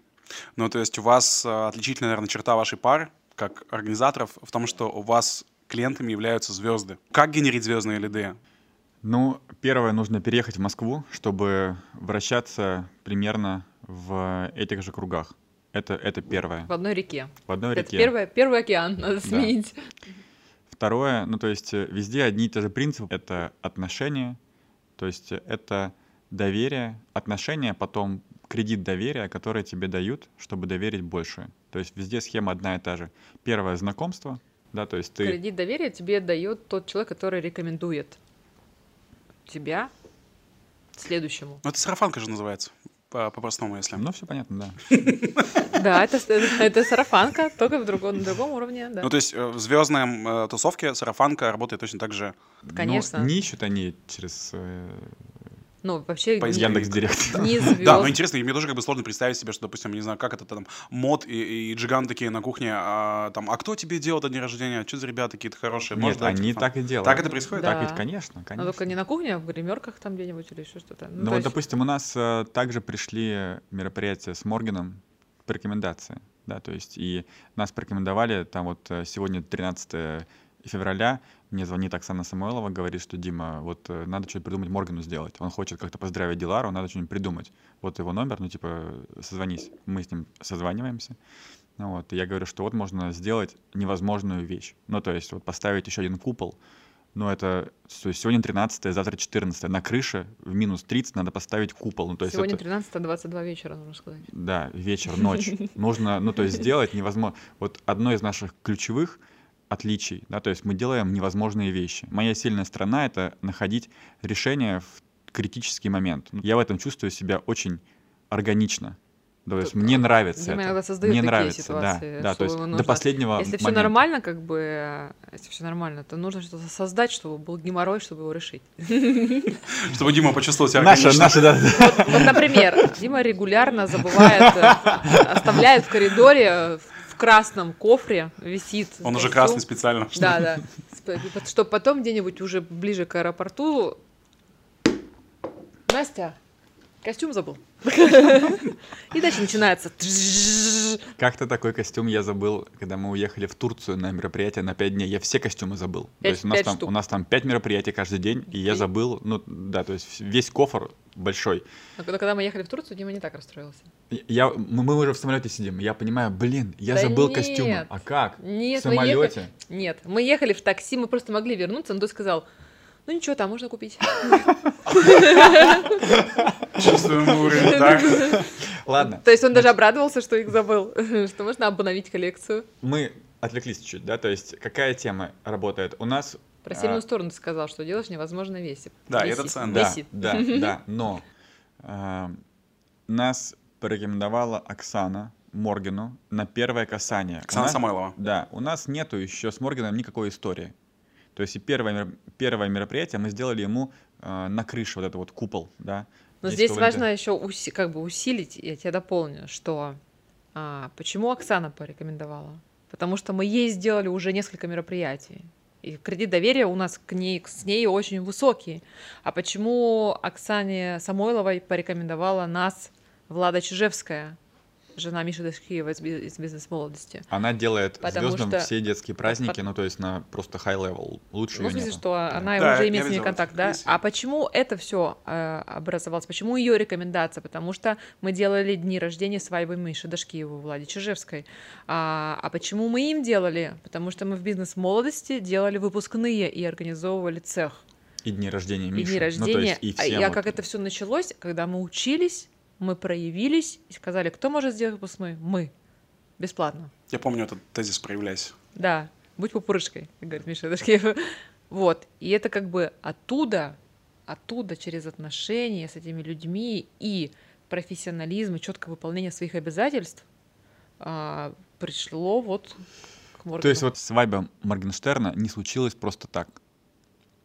S2: Ну, то есть у вас э, отличительная, наверное, черта вашей пары, как организаторов, в том, что у вас клиентами являются звезды. Как генерить звездные лиды?
S1: Ну, первое, нужно переехать в Москву, чтобы вращаться примерно в этих же кругах. Это, это первое.
S3: В одной реке.
S1: В одной
S3: Это
S1: реке.
S3: первое, первый океан надо сменить.
S1: Второе, ну то есть э, везде одни и те же принципы. Это отношения, то есть э, это доверие, отношения, потом кредит доверия, который тебе дают, чтобы доверить больше. То есть везде схема одна и та же. Первое знакомство, да, то есть ты...
S3: Кредит доверия тебе дает тот человек, который рекомендует тебя следующему.
S2: Ну, это сарафанка же называется, по- по-простому, если.
S1: Ну, все понятно, да.
S3: Да, это, это сарафанка, только на другом уровне, да.
S2: Ну, то есть э, в звездной тусовке сарафанка работает точно так же.
S3: Конечно.
S1: Ну, не ищут они через э,
S3: Ну, вообще
S2: По
S3: не,
S2: изъяну.
S1: Яндекс.Директ.
S3: не звезд.
S2: Да, ну интересно, и мне тоже как бы сложно представить себе, что, допустим, не знаю, как это там, мод и, и джиган такие на кухне, а, там, а кто тебе делал день рождения? Что за ребята какие-то хорошие?
S1: Нет, они
S2: телефон?»
S1: так и делают.
S2: Так это происходит?
S3: Да.
S1: Так ведь, конечно,
S3: Но
S1: конечно.
S3: только не на кухне, а в гримерках там где-нибудь или еще что-то. Ну,
S1: Ну, вот,
S3: есть-
S1: допустим, у нас э, также пришли мероприятия с Морганом по рекомендации, да, то есть и нас порекомендовали, там вот э, сегодня 13 февраля, мне звонит Оксана Самойлова, говорит, что Дима, вот э, надо что-то придумать Моргану сделать. Он хочет как-то поздравить Дилару, надо что-нибудь придумать. Вот его номер, ну типа созвонись. Мы с ним созваниваемся. Ну, вот, и я говорю, что вот можно сделать невозможную вещь. Ну, то есть вот поставить еще один купол, ну, это то есть сегодня 13 завтра 14 На крыше в минус 30 надо поставить купол. Ну, то есть
S3: Сегодня
S1: это,
S3: 13-22 вечера, нужно сказать.
S1: да, вечер, ночь. Нужно, ну, то есть сделать невозможно. Вот одно из наших ключевых отличий, да, то есть мы делаем невозможные вещи. Моя сильная сторона — это находить решение в критический момент. Ну, Я в этом чувствую себя очень органично. То есть
S3: Тут,
S1: мне нравится это.
S3: создает
S1: Мне
S3: такие
S1: нравится,
S3: ситуации,
S1: да, да, то есть
S3: его
S1: до
S3: нужно-
S1: последнего
S3: Если все
S1: момента.
S3: нормально, как бы, если все нормально, то нужно что-то создать, чтобы был геморрой, чтобы его решить.
S2: Чтобы Дима почувствовал себя
S1: Наша, наша, да.
S3: Вот, например, Дима регулярно забывает, э, оставляет в коридоре э, красном кофре висит.
S2: Он уже красный специально.
S3: Да, да. Чтобы потом где-нибудь уже ближе к аэропорту... Настя, костюм забыл. И дальше начинается.
S1: Как-то такой костюм я забыл, когда мы уехали в Турцию на мероприятие на 5 дней. Я все костюмы забыл. То
S3: Пять-
S1: есть у нас, там,
S3: штук.
S1: у нас там 5 мероприятий каждый день, и я забыл, ну да, то есть весь кофр большой.
S3: Но когда когда мы ехали в Турцию, Дима не так расстроился.
S1: Я, мы, мы уже в самолете сидим, я понимаю, блин, я
S3: Да
S1: забыл
S3: нет.
S1: костюмы. А как?
S3: Нет,
S1: в
S3: мы ехали-
S1: самолете?
S3: Нет, мы ехали в такси, мы просто могли вернуться, но ты сказал, ну ничего, там можно купить.
S2: Чувствуем уровень, так.
S1: Ладно,
S3: То есть он даже обрадовался, что их забыл, что можно обновить коллекцию.
S1: мы отвлеклись чуть-чуть, да, то есть какая тема работает? У нас
S3: Про
S1: А,
S3: сильную сторону ты сказал, что делаешь невозможно весит.
S2: Да, это ценно.
S1: Да, да, да, но а, нас порекомендовала Оксана Моргину на первое касание.
S2: Оксана
S1: нас-
S2: Самойлова.
S1: Да, у нас нету еще с Морганом никакой истории. То есть и первое, первое мероприятие мы сделали ему а, на крыше вот это вот купол, да.
S3: Но здесь
S1: КВН.
S3: важно еще уси- как бы усилить, я тебя дополню, что а, почему Оксана порекомендовала? Потому что мы ей сделали уже несколько мероприятий. И кредит доверия у нас к ней, с ней очень высокий. А почему Оксане Самойловой порекомендовала нас Влада Чижевская, жена Миши Дашкиева из, би- из бизнес-молодости?
S1: Она делает
S3: Потому
S1: звездным
S3: что-
S1: все детские праздники, ну то есть на просто high level. Лучше
S3: Ну, в
S1: её
S3: смысле,
S1: нету.
S3: что она
S2: Да,
S3: уже
S2: я
S3: имеет с ней контакт, да? А почему это все образовалось? Почему ее рекомендация? Потому что мы делали дни рождения свадьбы Миши Дашкиева, Влади Чижевской. А, а почему мы им делали? Потому что мы в бизнес-молодости делали выпускные и организовывали цех.
S1: И дни рождения
S3: И
S1: Миши.
S3: дни
S1: Ну, то
S3: рождения.
S1: есть и
S3: А-
S1: всем
S3: а
S1: вот.
S3: как это все началось? Когда мы учились, мы проявились и сказали, кто может сделать выпускной? Мы. Бесплатно.
S2: Я помню этот тезис проявляйся.
S3: Да, будь пупырышкой, как говорит Миша. Вот. И это как бы оттуда, оттуда через отношения с этими людьми и профессионализм, и четкое выполнение своих обязательств а, пришло вот к Моргану.
S1: То есть вот свадьба Моргенштерна не случилась просто так.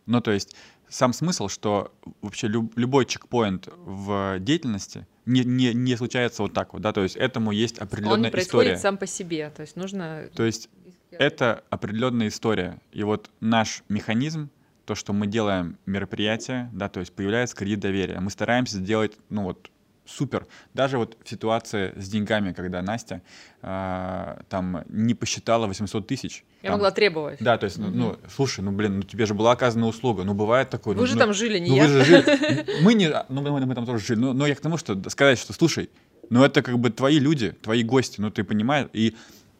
S1: Ну, то есть сам смысл, что вообще люб- любой чекпоинт в деятельности не, не, не случается вот так вот, да, то есть этому есть
S3: Он
S1: определенная
S3: не происходит
S1: история.
S3: сам по себе. То есть нужно...
S1: То есть это определенная история. И вот наш механизм, то, что мы делаем мероприятие, да, то есть появляется кредит доверия. Мы стараемся сделать, ну вот, супер. Даже вот в ситуации с деньгами, когда Настя а, там не посчитала 800 тысяч.
S3: Я
S1: там,
S3: могла требовать.
S1: Да, то есть, ну, ну, слушай, ну, блин, ну тебе же была оказана услуга, ну, бывает такое.
S3: Вы
S1: ну,
S3: же
S1: ну,
S3: там жили, не
S1: ну,
S3: я.
S1: вы же жили. Мы не, ну, мы, мы там тоже жили. Но, но я к тому, что сказать, что, слушай, ну, это как бы твои люди, твои гости, ну, ты понимаешь, и,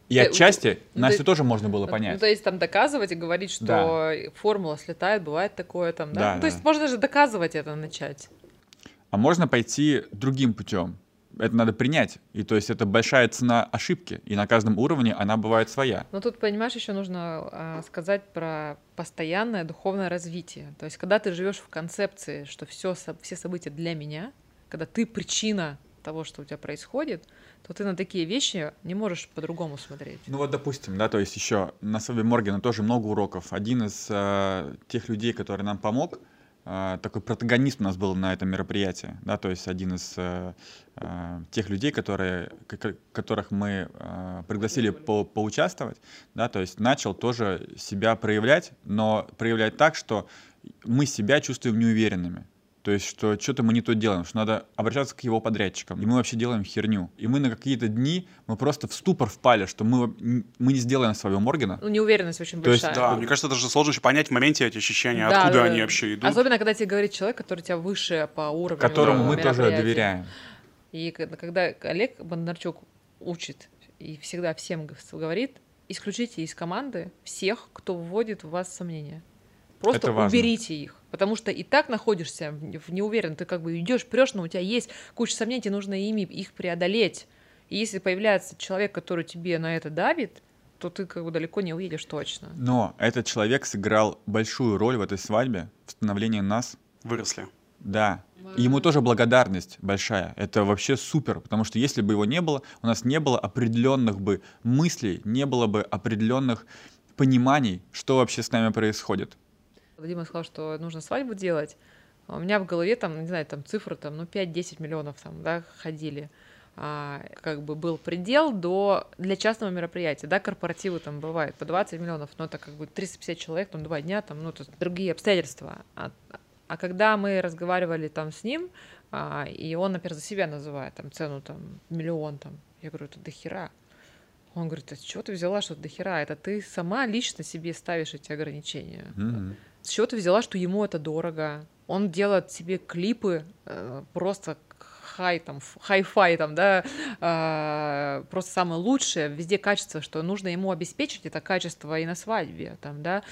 S1: и
S3: Э,
S1: отчасти
S3: ну,
S1: Настю
S3: то-
S1: тоже можно было
S3: Ну,
S1: понять.
S3: то есть там доказывать и говорить, что
S1: Да.
S3: формула слетает, бывает такое там, да?
S1: Да,
S3: ну, то
S1: да.
S3: есть можно же доказывать это начать.
S1: А можно пойти другим путем. Это надо принять. И то есть это большая цена ошибки. И на каждом уровне она бывает своя.
S3: Но тут, понимаешь, еще нужно а, сказать про постоянное духовное развитие. То есть, когда ты живешь в концепции, что все, все события для меня, когда ты причина того, что у тебя происходит, то ты на такие вещи не можешь по-другому смотреть.
S1: Ну вот, допустим, да, то есть еще на свадьбе Моргана тоже много уроков. Один из э, тех людей, который нам помог, такой протагонист у нас был на этом мероприятии, да, то есть один из э, э, тех людей, которые, которых мы э, пригласили по, поучаствовать, да, то есть начал тоже себя проявлять, но проявлять так, что мы себя чувствуем неуверенными. То есть, что что-то мы не то делаем, что надо обращаться к его подрядчикам. И мы вообще делаем херню. И мы на какие-то дни, мы просто в ступор впали, что мы, мы не сделаем своего Моргана.
S3: Ну, неуверенность очень
S1: То есть,
S3: большая.
S2: Да, мне кажется, даже сложно еще понять в моменте эти ощущения,
S3: Да,
S2: откуда
S3: да,
S2: они
S3: да.
S2: вообще идут.
S3: Особенно, когда тебе говорит человек, который тебя выше по уровню.
S1: которому мы тоже доверяем.
S3: И когда, когда Олег Бондарчук учит и всегда всем говорит, исключите из команды всех, кто вводит в вас сомнения. Просто
S1: Это важно.
S3: уберите их. Потому что и так находишься в неуверен, ты как бы идешь, прешь, но у тебя есть куча сомнений, тебе нужно ими их преодолеть. И если появляется человек, который тебе на это давит, то ты как бы далеко не уедешь точно.
S1: Но этот человек сыграл большую роль в этой свадьбе, в становлении нас.
S2: Выросли.
S1: Да. И ему тоже благодарность большая. Это вообще супер, потому что если бы его не было, у нас не было определенных бы мыслей, не было бы определенных пониманий, что вообще с нами происходит.
S3: Дима сказал, что нужно свадьбу делать, а у меня в голове там, не знаю, там цифры там, ну, 5-10 миллионов там, да, ходили. А, как бы был предел до, для частного мероприятия, да, корпоративы там бывает по 20 миллионов, но это как бы 350 человек, там, два дня, там, ну, это другие обстоятельства. А, а когда мы разговаривали там с ним, а, и он, например, за себя называет там цену там миллион там, я говорю, это дохера. Он говорит, а с чего ты взяла, что это дохера? Это ты сама лично себе ставишь эти ограничения.
S1: Мгм.
S3: С чего ты взяла, что ему это дорого? Он делает себе клипы э, просто хай там, хай-фай там, да, э, просто самое лучшее, везде качество, что нужно ему обеспечить это качество и на свадьбе, там, да,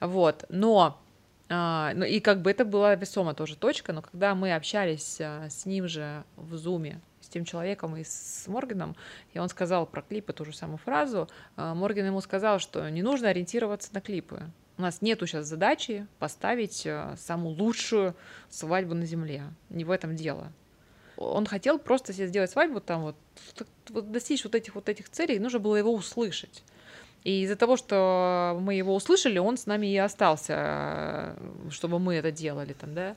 S3: вот, но а, ну и как бы это была весома тоже точка, но когда мы общались а, с ним же в зуме, с тем человеком и с Морганом, и он сказал про клипы ту же самую фразу, а, Морган ему сказал, что не нужно ориентироваться на клипы, У нас нету сейчас задачи поставить э, самую лучшую свадьбу на земле. Не в этом дело. Он хотел просто себе сделать свадьбу, там вот, вот достичь вот этих вот этих целей, нужно было его услышать. И из-за того, что мы его услышали, он с нами и остался, э, чтобы мы это делали там, да.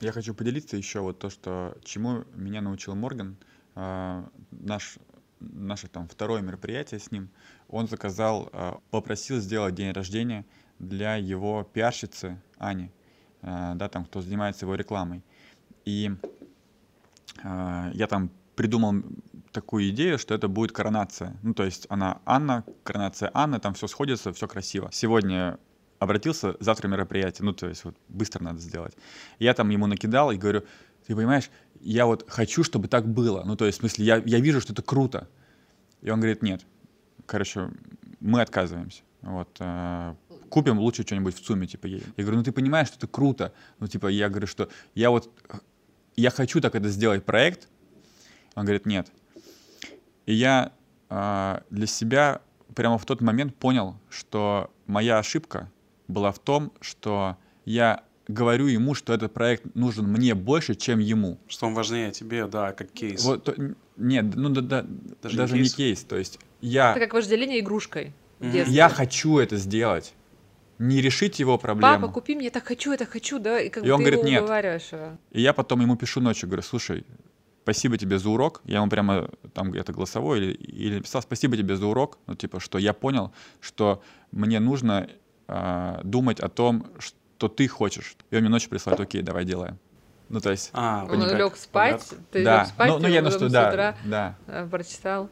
S1: Я хочу поделиться еще вот то, что чему меня научил Морган. А, наш наше там второе мероприятие с ним, он заказал, попросил сделать день рождения для его пиарщицы Ани, а, да, там, кто занимается его рекламой. И я там придумал такую идею, что это будет коронация. Ну, то есть она Анна, коронация Анны, там все сходится, все красиво. Сегодня обратился, завтра мероприятие, ну, то есть вот быстро надо сделать. Я там ему накидал и говорю, ты понимаешь, я вот хочу, чтобы так было. Ну, то есть, в смысле, я, я вижу, что это круто. И он говорит, нет. Короче, мы отказываемся. Вот, э, купим лучше что-нибудь в ЦУМе, типа, едем. Я говорю, ну ты понимаешь, что это круто. Ну, типа, я говорю, что я вот, я хочу так это сделать проект. Он говорит, нет. И я э, для себя прямо в тот момент понял, что моя ошибка была в том, что я говорю ему, что этот проект нужен мне больше, чем ему.
S2: Что он важнее тебе, да, как кейс.
S1: Вот, то, нет, ну да, да, даже, даже не, кейс? не кейс. То есть я...
S3: Это как вожделение игрушкой.
S1: Mm-hmm. Я хочу это сделать. Не решить его проблему.
S3: Папа, купи мне, так хочу, это хочу, да?
S1: И, как и он ты говорит, нет.
S3: Его.
S1: И я потом ему пишу ночью, говорю, слушай, спасибо тебе за урок. Я ему прямо там где-то голосовой или, или написал, спасибо тебе за урок. Ну, типа, что я понял, что мне нужно э, думать о том, что ты хочешь. И он мне ночью присылает, окей, давай делаем. Ну, то есть...
S3: А, он лег спать, ты
S1: да.
S3: лег спать,
S1: ну, ну, я
S3: ну, что,
S1: да,
S3: утра
S1: да.
S3: Э, прочитал.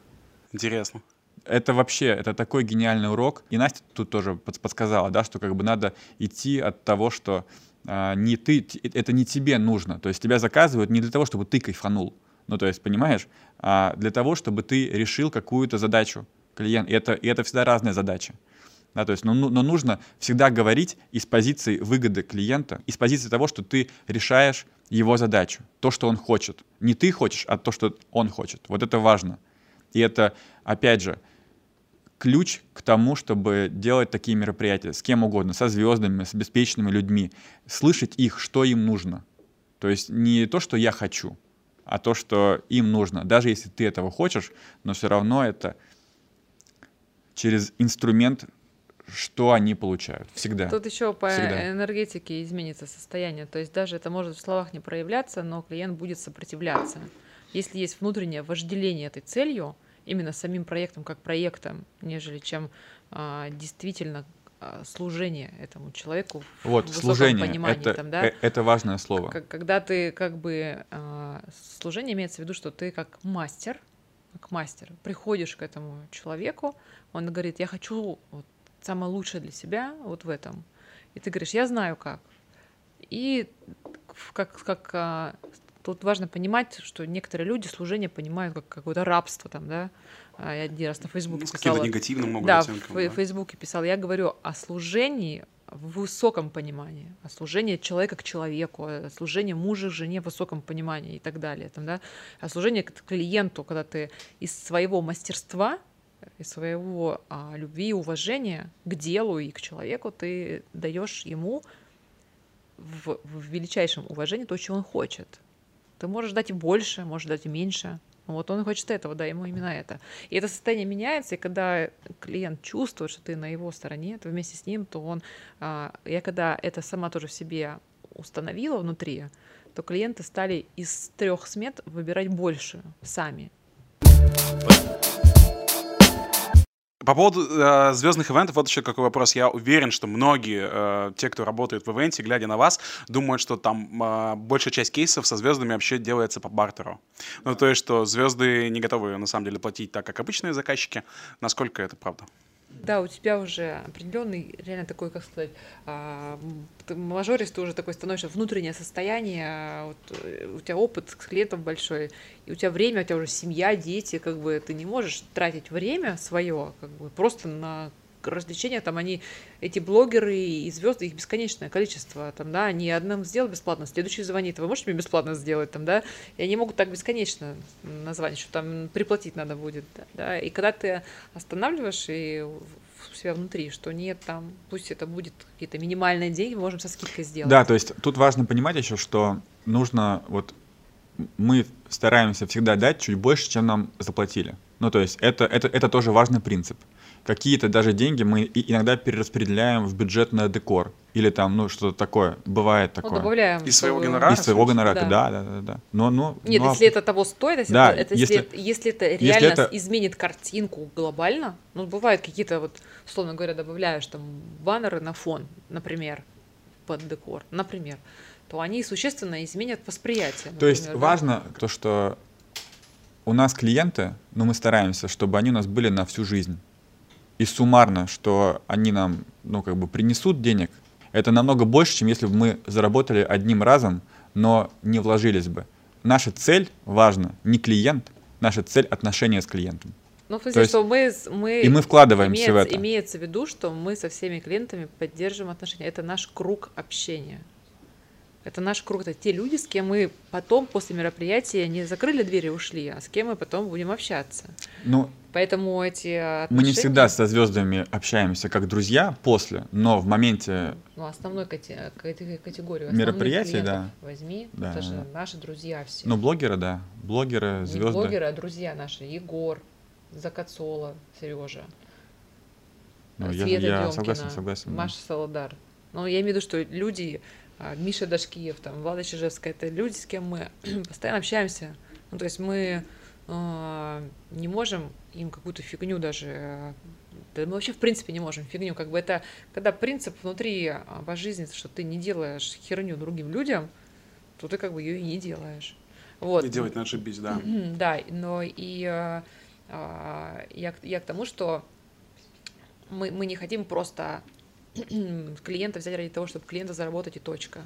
S2: Интересно.
S1: Это вообще, это такой гениальный урок. И Настя тут тоже подсказала, да, что как бы надо идти от того, что а, не ты, это не тебе нужно. То есть тебя заказывают не для того, чтобы ты кайфанул. Ну, то есть, понимаешь, а для того, чтобы ты решил какую-то задачу клиент. И это, и это всегда разная задача. Да, то есть, но, но нужно всегда говорить из позиции выгоды клиента, из позиции того, что ты решаешь его задачу, то, что он хочет. Не ты хочешь, а то, что он хочет. Вот это важно. И это, опять же, ключ к тому, чтобы делать такие мероприятия с кем угодно, со звездами, с обеспеченными людьми, слышать их, что им нужно. То есть не то, что я хочу, а то, что им нужно. Даже если ты этого хочешь, но все равно это через инструмент что они получают. Всегда.
S3: Тут еще по
S1: Всегда.
S3: энергетике изменится состояние. То есть даже это может в словах не проявляться, но клиент будет сопротивляться. Если есть внутреннее вожделение этой целью, именно самим проектом как проектом, нежели чем а, действительно а, служение этому человеку
S1: вот, в служение, понимании. Это, там, да? Э, это важное слово.
S3: Когда ты как бы... А, служение имеется в виду, что ты как мастер, как мастер, приходишь к этому человеку, он говорит, я хочу вот самое лучшее для себя вот в этом. И ты говоришь, я знаю как. И как, как тут важно понимать, что некоторые люди служение понимают как какое-то рабство там, да. А, я один раз на Фейсбуке
S2: ну, писала. негативным могут
S3: Да, оценкам, в да. Фейсбуке писала. Я говорю о служении в высоком понимании, о служении человека к человеку, о служении мужа к жене в высоком понимании и так далее. Там, да? О служении к клиенту, когда ты из своего мастерства и своего а, любви и уважения к делу и к человеку ты даешь ему в, в величайшем уважении то, чего он хочет. Ты можешь дать больше, можешь дать меньше. Вот он хочет этого, да, ему именно это. И это состояние меняется, и когда клиент чувствует, что ты на его стороне, то вместе с ним, то он... А, я когда это сама тоже в себе установила внутри, то клиенты стали из трех смет выбирать больше сами.
S2: По поводу э, звездных ивентов, вот еще какой вопрос. Я уверен, что многие, э, те, кто работает в ивенте, глядя на вас, думают, что там э, большая часть кейсов со звездами вообще делается по бартеру. Ну, то есть, что звезды не готовы, на самом деле, платить так, как обычные заказчики. Насколько это правда?
S3: Да, у тебя уже определенный, реально такой, как сказать, а, мажорист, ты уже такой становишься внутреннее состояние, а, вот, э, у тебя опыт с клиентом большой, и у тебя время, у тебя уже семья, дети, как бы ты не можешь тратить время свое как бы просто на развлечения, там они, эти блогеры и звезды, их бесконечное количество, там, да, они одним сделал бесплатно, следующий звонит, вы можете мне бесплатно сделать, там, да, и они могут так бесконечно назвать, что там приплатить надо будет, да, и когда ты останавливаешь и себя внутри, что нет, там, пусть это будет какие-то минимальные деньги, мы можем со скидкой сделать.
S1: Да, то есть тут важно понимать еще, что нужно вот мы стараемся всегда дать чуть больше, чем нам заплатили. Ну, то есть это, это, это тоже важный принцип. Какие-то даже деньги мы иногда перераспределяем в бюджет на декор. Или там, ну, что-то такое. Бывает
S3: Ну,
S1: такое.
S3: добавляем.
S2: Из своего гонорара?
S1: Из своего гонорара,
S3: Да.
S1: да, да, да, да. Но, ну,
S3: Нет,
S1: ну, а-
S3: если это того стоит, если,
S1: Да,
S3: это, если,
S1: если-
S3: это- это
S1: если
S3: реально
S1: это-
S3: изменит картинку глобально, ну, бывают какие-то, вот, условно говоря, добавляешь там баннеры на фон, например, под декор, например, то они существенно изменят восприятие.
S1: То есть
S3: например, да.
S1: важно то, что у нас клиенты, но мы стараемся, чтобы они у нас были на всю жизнь. И суммарно, что они нам, ну, как бы принесут денег, это намного больше, чем если бы мы заработали одним разом, но не вложились бы. Наша цель важна, не клиент, наша цель отношения с клиентом.
S3: Ну, в смысле,
S1: то есть-
S3: что мы, с- мы
S1: И мы вкладываемся
S3: имеется,
S1: в это.
S3: имеется в виду, что мы со всеми клиентами поддерживаем отношения. Это наш круг общения. Это наш круг, это те люди, с кем мы потом после мероприятия не закрыли двери и ушли, а с кем мы потом будем общаться.
S1: Ну,
S3: Поэтому эти отношения...
S1: мы не всегда со звездами общаемся как друзья после, но в моменте
S3: Ну, основной кате- категорию.
S1: Мероприятий, да.
S3: Возьми,
S1: Да,
S3: это же наши друзья все.
S1: Ну, блогеры, да. Блогеры,
S3: не
S1: звезды.
S3: блогеры, а друзья наши. Егор, Закацола, Сережа.
S1: Ну, я,
S3: Света
S1: я
S3: Демкина,
S1: согласен, согласен.
S3: Маша Солодар. Ну, я имею в виду, что люди, Миша Дашкиев, там, Влада Чижевская, это люди, с кем мы постоянно общаемся. Ну, то есть мы а, не можем им какую-то фигню даже... а, Да мы вообще, в принципе, не можем фигню. Как бы это, когда принцип внутри а, по жизни, что ты не делаешь херню другим людям, то ты как бы ее и не делаешь. Вот.
S2: Не делать на ошибись, да.
S3: Да, но и а, а, я, я к тому, что мы, мы не хотим просто клиента взять ради того, чтобы клиента заработать и точка.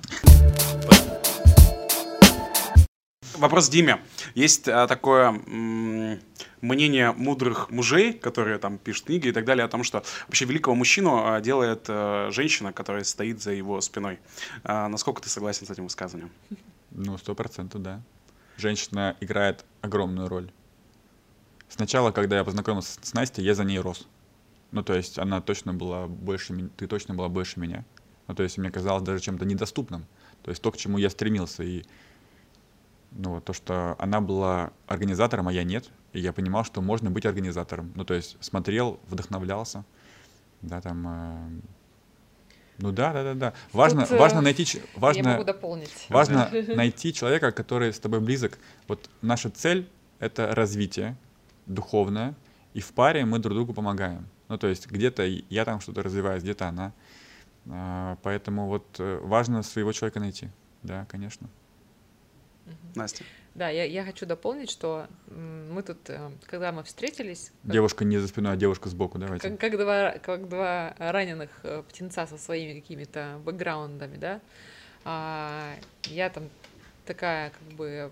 S2: Вопрос Диме. Есть а, такое м, мнение мудрых мужей, которые там пишут книги и так далее, о том, что вообще великого мужчину а, делает а, женщина, которая стоит за его спиной. А, насколько ты согласен с этим высказыванием?
S1: Ну, сто процентов, да. Женщина играет огромную роль. Сначала, когда я познакомился с Настей, я за ней рос. Ну, то есть она точно была больше меня, ты точно была больше меня. Ну, то есть мне казалось даже чем-то недоступным. То есть то, к чему я стремился. И ну, то, что она была организатором, а я нет. И я понимал, что можно быть организатором. Ну, то есть смотрел, вдохновлялся. Да, там... э, Ну да, да, да, да. Важно,
S3: Тут, э,
S1: важно найти... Важно...
S3: Я могу дополнить.
S1: Важно найти человека, который с тобой близок. Вот наша цель — это развитие духовное, и в паре мы друг другу помогаем. Ну, то есть где-то я там что-то развиваюсь, где-то она. А, Поэтому вот э, важно своего человека найти. Да, конечно.
S2: Настя.
S3: Да, я, я хочу дополнить, что мы тут, э, когда мы встретились, как-
S1: Девушка не за спиной, а девушка сбоку, давайте.
S3: как, как два, как два раненых э, птенца со своими какими-то бэкграундами, да, а, я там такая, как бы,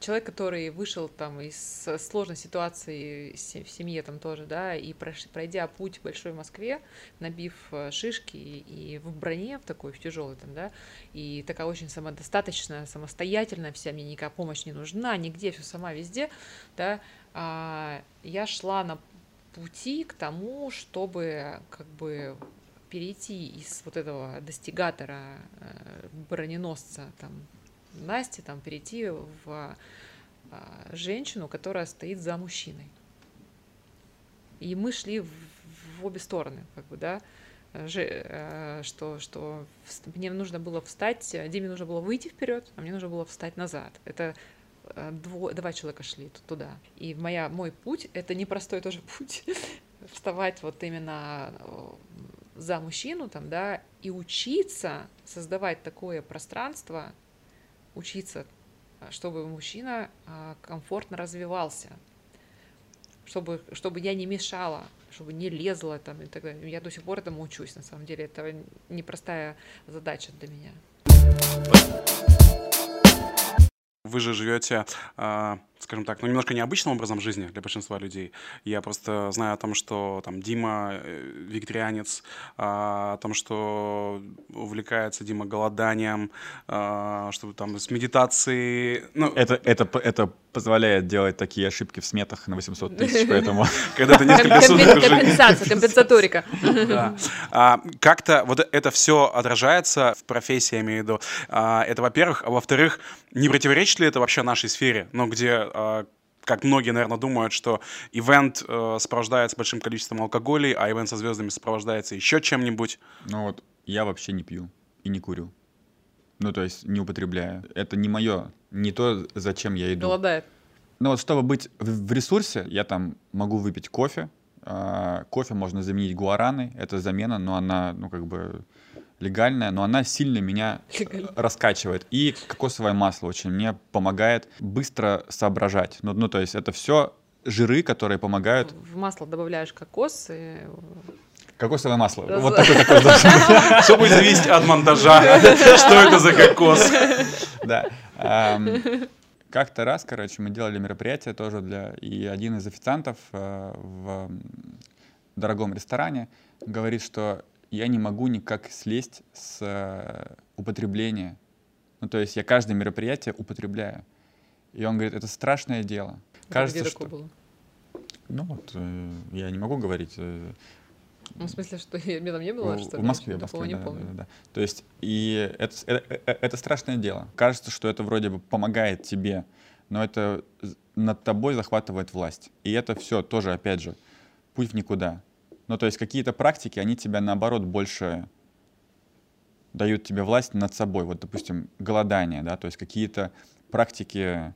S3: человек, который вышел там из сложной ситуации в семье там тоже, да, и пройдя путь большой в Москве, набив э, шишки и в броне, в такой, в тяжелой там, да, и такая очень самодостаточная, самостоятельная вся, мне никакая помощь не нужна, нигде, все сама везде, да, а, я шла на пути к тому, чтобы как бы перейти из вот этого достигатора э, броненосца там Насти, там перейти в а, женщину, которая стоит за мужчиной. И мы шли в, в обе стороны, как бы, да, э, что, что мне нужно было встать, Диме нужно было выйти вперед, а мне нужно было встать назад. Это э, дво- два человека шли туда. И моя, мой путь — это непростой тоже путь. Вставать вот именно э, за мужчину там, да, и учиться создавать такое пространство, учиться, чтобы мужчина а, комфортно развивался, чтобы, чтобы я не мешала, чтобы не лезла там и так далее. Я до сих пор этому учусь, на самом деле. Это непростая задача для меня.
S2: Вы же живете а, скажем так, ну, немножко необычным образом жизни для большинства людей. Я просто знаю о том, что там Дима э, вегетарианец, а, о том, что увлекается Дима голоданием, а, что там с медитацией. Ну,
S1: Это, это, это позволяет делать такие ошибки в сметах на 800 тысяч, поэтому...
S2: когда ты несколько суток уже...
S3: Компенсация, компенсаторика.
S2: Да. А, как-то вот это все отражается в профессии, я имею в виду. Это, во-первых. А во-вторых, не противоречит ли это вообще нашей сфере? Ну, где, а, как многие, наверное, думают, что ивент э, сопровождается большим количеством алкоголя, а ивент со звездами сопровождается еще чем-нибудь.
S1: Ну вот, я вообще не пью и не курю. Ну, то есть не употребляю. Это не мое, не то, зачем я иду.
S3: Голодает.
S1: Ну вот, чтобы быть в, в ресурсе, я там могу выпить кофе. А, кофе можно заменить гуараной, это замена, но она, ну, как бы легальная, но она сильно меня
S3: Легально.
S1: раскачивает. И кокосовое масло очень мне помогает быстро соображать. Ну, ну то есть это все жиры, которые помогают.
S3: В масло добавляешь кокос и...
S1: Кокосовое масло.
S3: Да,
S1: Вот такой кокос должен быть.
S2: Все будет зависеть от монтажа. Что это за кокос?
S1: Да. Как-то раз, короче, мы делали мероприятие тоже для... И один из официантов э, в дорогом ресторане говорит, что я не могу никак слезть с э, употребления. Ну, то есть я каждое мероприятие употребляю. И он говорит, это страшное дело. Кажется,
S3: Где
S1: что...
S3: было?
S1: Ну вот, э, я не могу говорить. э,
S3: Ну, в смысле, что меня там не было,
S1: в-
S3: что
S1: в? Москве, в Москве,
S3: не
S1: да,
S3: помню.
S1: да, да, да. То есть, и это, с- э- э- это страшное дело. Кажется, что это вроде бы помогает тебе, но это над тобой захватывает власть. И это все тоже, опять же, путь в никуда. Ну, то есть какие-то практики, они тебя, наоборот, больше дают тебе власть над собой. Вот, допустим, голодание, да, то есть какие-то практики,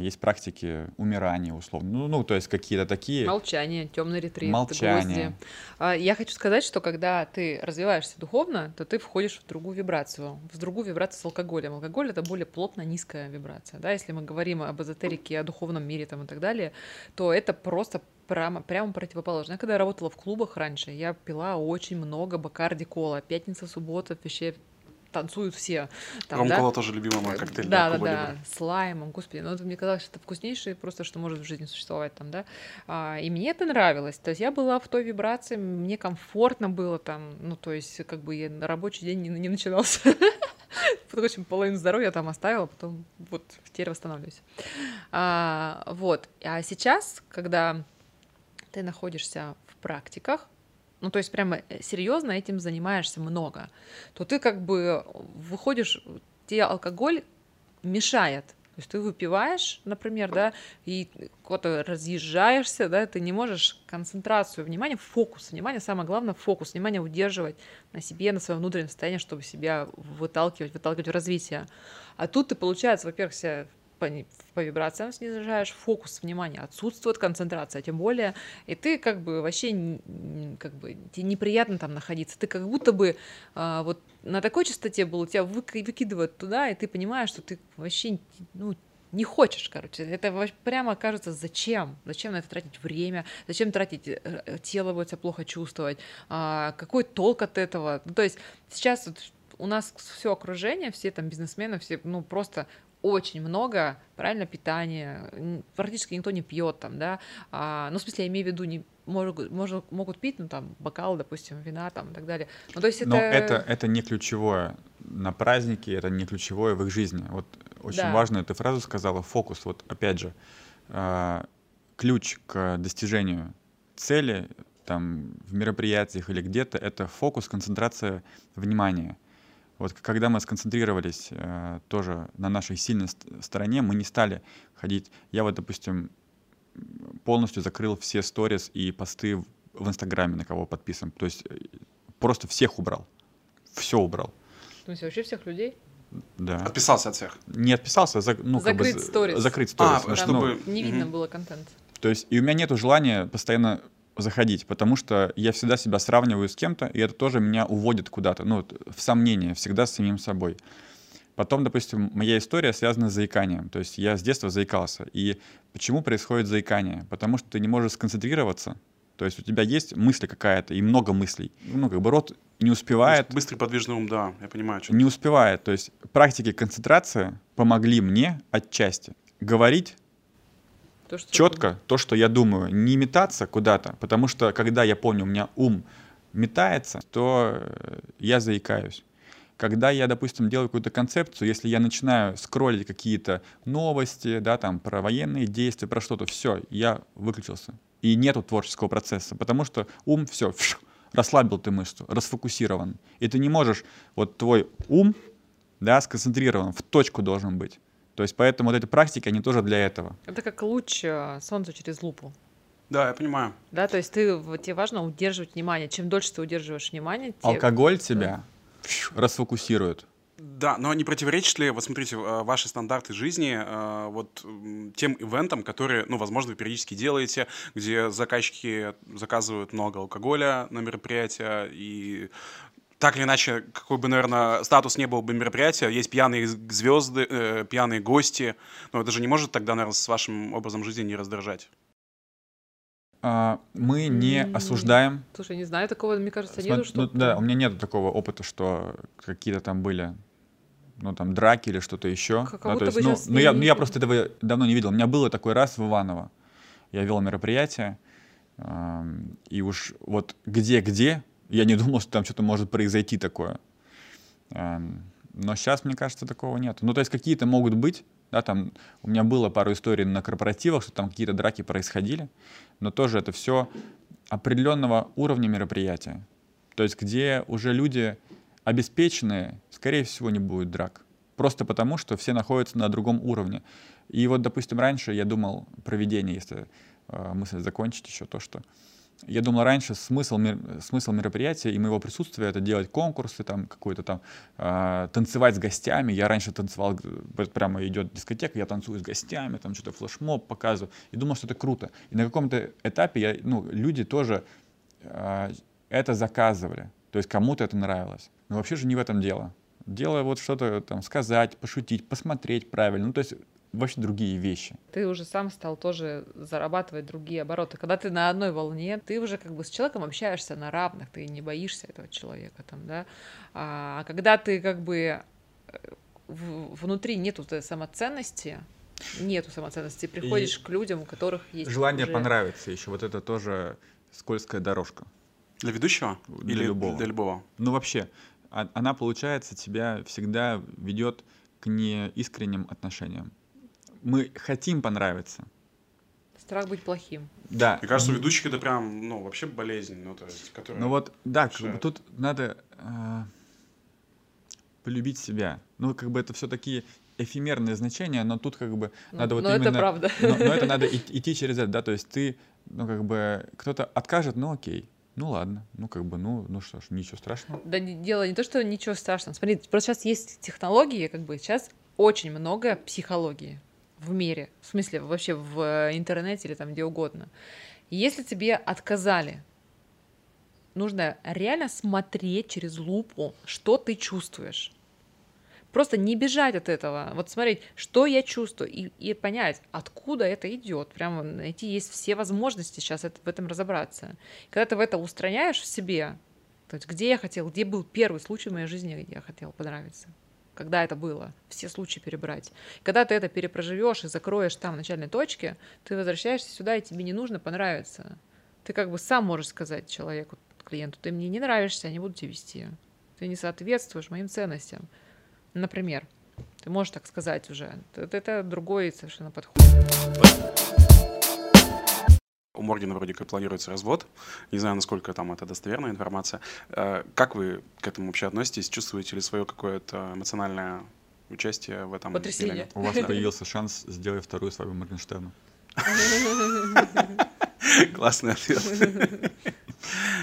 S1: есть практики умирания, условно. Ну, ну, то есть какие-то такие...
S3: Молчание, темный ретрит,
S1: Молчание.
S3: гвозди. А, Я хочу сказать, что когда ты развиваешься духовно, то ты входишь в другую вибрацию, в другую вибрацию с алкоголем. Алкоголь это более плотно низкая вибрация. Да? Если мы говорим об эзотерике, о духовном мире там, и так далее, то это просто прямо, прямо противоположно. Я когда работала в клубах раньше, я пила очень много бакарди кола. Пятница, суббота, вообще танцуют все. Там, да?
S2: Ромкола тоже любимый мой коктейль.
S3: Да, да, да,
S2: Либра.
S3: с лаймом, господи, ну это мне казалось, что это вкуснейшее просто, что может в жизни существовать там, да, А, и мне это нравилось, то есть я была в той вибрации, мне комфортно было там, ну то есть как бы я на рабочий день не, не начинался, в общем, половину здоровья там оставила, потом вот теперь восстанавливаюсь. А, вот, а сейчас, когда ты находишься в практиках, ну, то есть прямо серьезно этим занимаешься много, то ты как бы выходишь, тебе алкоголь мешает. То есть ты выпиваешь, например, да, и куда-то разъезжаешься, да, ты не можешь концентрацию внимания, фокус внимания, самое главное, фокус внимания удерживать на себе, на своем внутреннем состоянии, чтобы себя выталкивать, выталкивать в развитие. А тут ты, получается, во-первых, себя по, по вибрациям снижаешь, фокус внимания отсутствует, концентрация тем более, и ты как бы вообще как бы тебе неприятно там находиться, ты как будто бы а, вот на такой частоте был, тебя выки- выкидывают туда, и ты понимаешь, что ты вообще ну, не хочешь, короче. Это прямо кажется, зачем? Зачем на это тратить время? Зачем тратить э, э, тело будет себя плохо чувствовать? А, какой толк от этого? Ну, то есть сейчас вот у нас все окружение, все там бизнесмены, все, ну, просто очень много, правильно, питания, н- практически никто не пьет там, да, а, ну, в смысле, я имею в виду, не, могут, может- могут пить, ну, там, бокал, допустим, вина там и так далее. Ну, то есть это...
S1: Но это, это не ключевое на праздники, это не ключевое в их жизни. Вот очень
S3: Да.
S1: важную ты фразу сказала, фокус. Вот опять же, а, ключ к достижению цели там в мероприятиях или где-то это фокус, концентрация внимания. Вот когда мы сконцентрировались э, тоже на нашей сильной ст- стороне, мы не стали ходить. Я вот, допустим, полностью закрыл все сторис и посты в- в Инстаграме, на кого подписан. То есть э, просто всех убрал. Все убрал.
S3: В смысле, вообще всех людей?
S1: Да.
S2: Отписался от всех.
S1: Не отписался, зак- ну, как бы
S3: Закрыть сторис.
S1: Закрыть
S2: А,
S1: сторис.
S3: Там
S2: чтобы-
S3: не видно
S2: Мгм.
S3: было контент.
S1: То есть и у меня нету желания постоянно заходить, потому что я всегда себя сравниваю с кем-то, и это тоже меня уводит куда-то, ну, в сомнение, всегда с самим собой. Потом, допустим, моя история связана с заиканием. То есть я с детства заикался. И почему происходит заикание? Потому что ты не можешь сконцентрироваться. То есть у тебя есть мысль какая-то и много мыслей. Ну, как бы рот не успевает,
S2: Быстрый подвижный ум, да, я понимаю. что-
S1: не успевает. То есть практики концентрации помогли мне отчасти. Говорить
S3: То, что
S1: четко то, что я думаю, не метаться куда-то, потому что когда я помню, у меня ум метается, то э, я заикаюсь. Когда я, допустим, делаю какую-то концепцию, если я начинаю скроллить какие-то новости, да, там, про военные действия, про что-то, все, я выключился. И нету творческого процесса, потому что ум все, расслабил ты мышцу, расфокусирован. И ты не можешь, вот твой ум, да, сконцентрирован, в точку должен быть. То есть поэтому вот эти практики, они тоже для этого.
S3: Это как луч э, солнца через лупу.
S2: Да, я понимаю.
S3: Да, то есть ты, тебе важно удерживать внимание. Чем дольше ты удерживаешь внимание, тем...
S1: Алкоголь тебя расфокусирует.
S2: Да, но не противоречит ли, вот смотрите, э, ваши стандарты жизни э, вот тем ивентам, которые, ну, возможно, вы периодически делаете, где заказчики заказывают много алкоголя на мероприятия, и так или иначе, какой бы, наверное, статус не был бы мероприятия, есть пьяные звезды, э, пьяные гости, но это же не может тогда, наверное, с вашим образом жизни не раздражать.
S1: А, Мы не осуждаем
S3: Слушай, не знаю такого, мне кажется,
S1: Смо-
S3: нету, что...
S1: ну, да, у меня нет такого опыта, что какие-то там были, ну, там, драки или что-то еще.
S3: Как
S1: Да, то есть, ну, ну, я, ну, я просто этого давно не видел. У меня было такой раз в Иваново. Я вел мероприятие, ам, и уж вот где-где, я не думал, что там что-то может произойти такое. Ам, Но сейчас, мне кажется, такого нет. Ну, то есть какие-то могут быть, да, там, у меня было пару историй на корпоративах, что там какие-то драки происходили, но тоже это все определенного уровня мероприятия. То есть где уже люди обеспеченные, скорее всего, не будет драк. Просто потому, что все находятся на другом уровне. И вот, допустим, раньше я думал, проведение, если э, мысль закончить еще то, что я думал раньше смысл, смысл мероприятия и моего присутствия это делать конкурсы, там какой-то там э, танцевать с гостями. Я раньше танцевал, прямо идет дискотека, я танцую с гостями, там что-то флешмоб показываю. И думал, что это круто. И на каком-то этапе я, ну, люди тоже э, это заказывали. То есть кому-то это нравилось. Но вообще же не в этом дело. Дело вот что-то там сказать, пошутить, посмотреть правильно. Ну, то есть вообще другие вещи.
S3: Ты уже сам стал тоже зарабатывать другие обороты. Когда ты на одной волне, ты уже как бы с человеком общаешься на равных, ты не боишься этого человека там, да. А когда ты как бы э, в- внутри нету этой самоценности, нету самоценности, приходишь к людям, у которых есть
S1: Желание
S3: уже-
S1: понравиться еще. Вот это тоже скользкая дорожка.
S2: Для ведущего?
S1: Для
S2: Или
S1: любого.
S2: Для любого.
S1: Ну, вообще, а- она, получается, тебя всегда ведет к неискренним отношениям. Мы хотим понравиться.
S3: Страх быть плохим.
S1: Да.
S2: Мне кажется, у ведущих это прям, ну, вообще болезнь, ну, то есть, которая...
S1: Ну вот, да, как бы тут надо а, полюбить себя. Ну, как бы это все такие эфемерные значения, но тут как бы
S3: Ну,
S1: надо вот
S3: но это
S1: именно...
S3: правда.
S1: Но, но это надо ид- идти через это, да, то есть ты, ну, как бы, кто-то откажет, ну, окей, ну, ладно, ну, как бы, ну, ну что ж, ничего страшного.
S3: Да дело не то, что ничего страшного. Смотри, просто сейчас есть технологии, как бы сейчас очень много психологии в мире, в смысле вообще в э, интернете или там где угодно. Если тебе отказали, нужно реально смотреть через лупу, что ты чувствуешь. Просто не бежать от этого. Вот смотреть, что я чувствую, и, и понять, откуда это идет. Прямо найти есть все возможности сейчас это- в этом разобраться. Когда ты в это устраняешь в себе, то есть где я хотел, где был первый случай в моей жизни, где я хотел понравиться. Когда это было, все случаи перебрать. Когда ты это перепроживешь и закроешь там в начальной точке, ты возвращаешься сюда, и тебе не нужно понравиться. Ты как бы сам можешь сказать человеку, клиенту, ты мне не нравишься, я не буду тебя вести. Ты не соответствуешь моим ценностям. Например, ты можешь так сказать уже. Это, это другой совершенно подход.
S2: У Моргина вроде как планируется развод. Не знаю, насколько там это достоверная информация. Э, Как вы к этому вообще относитесь? Чувствуете ли свое какое-то эмоциональное участие в этом?
S3: Потрясение.
S1: У вас появился шанс сделать вторую свадьбу Моргенштерна.
S2: Классный ответ.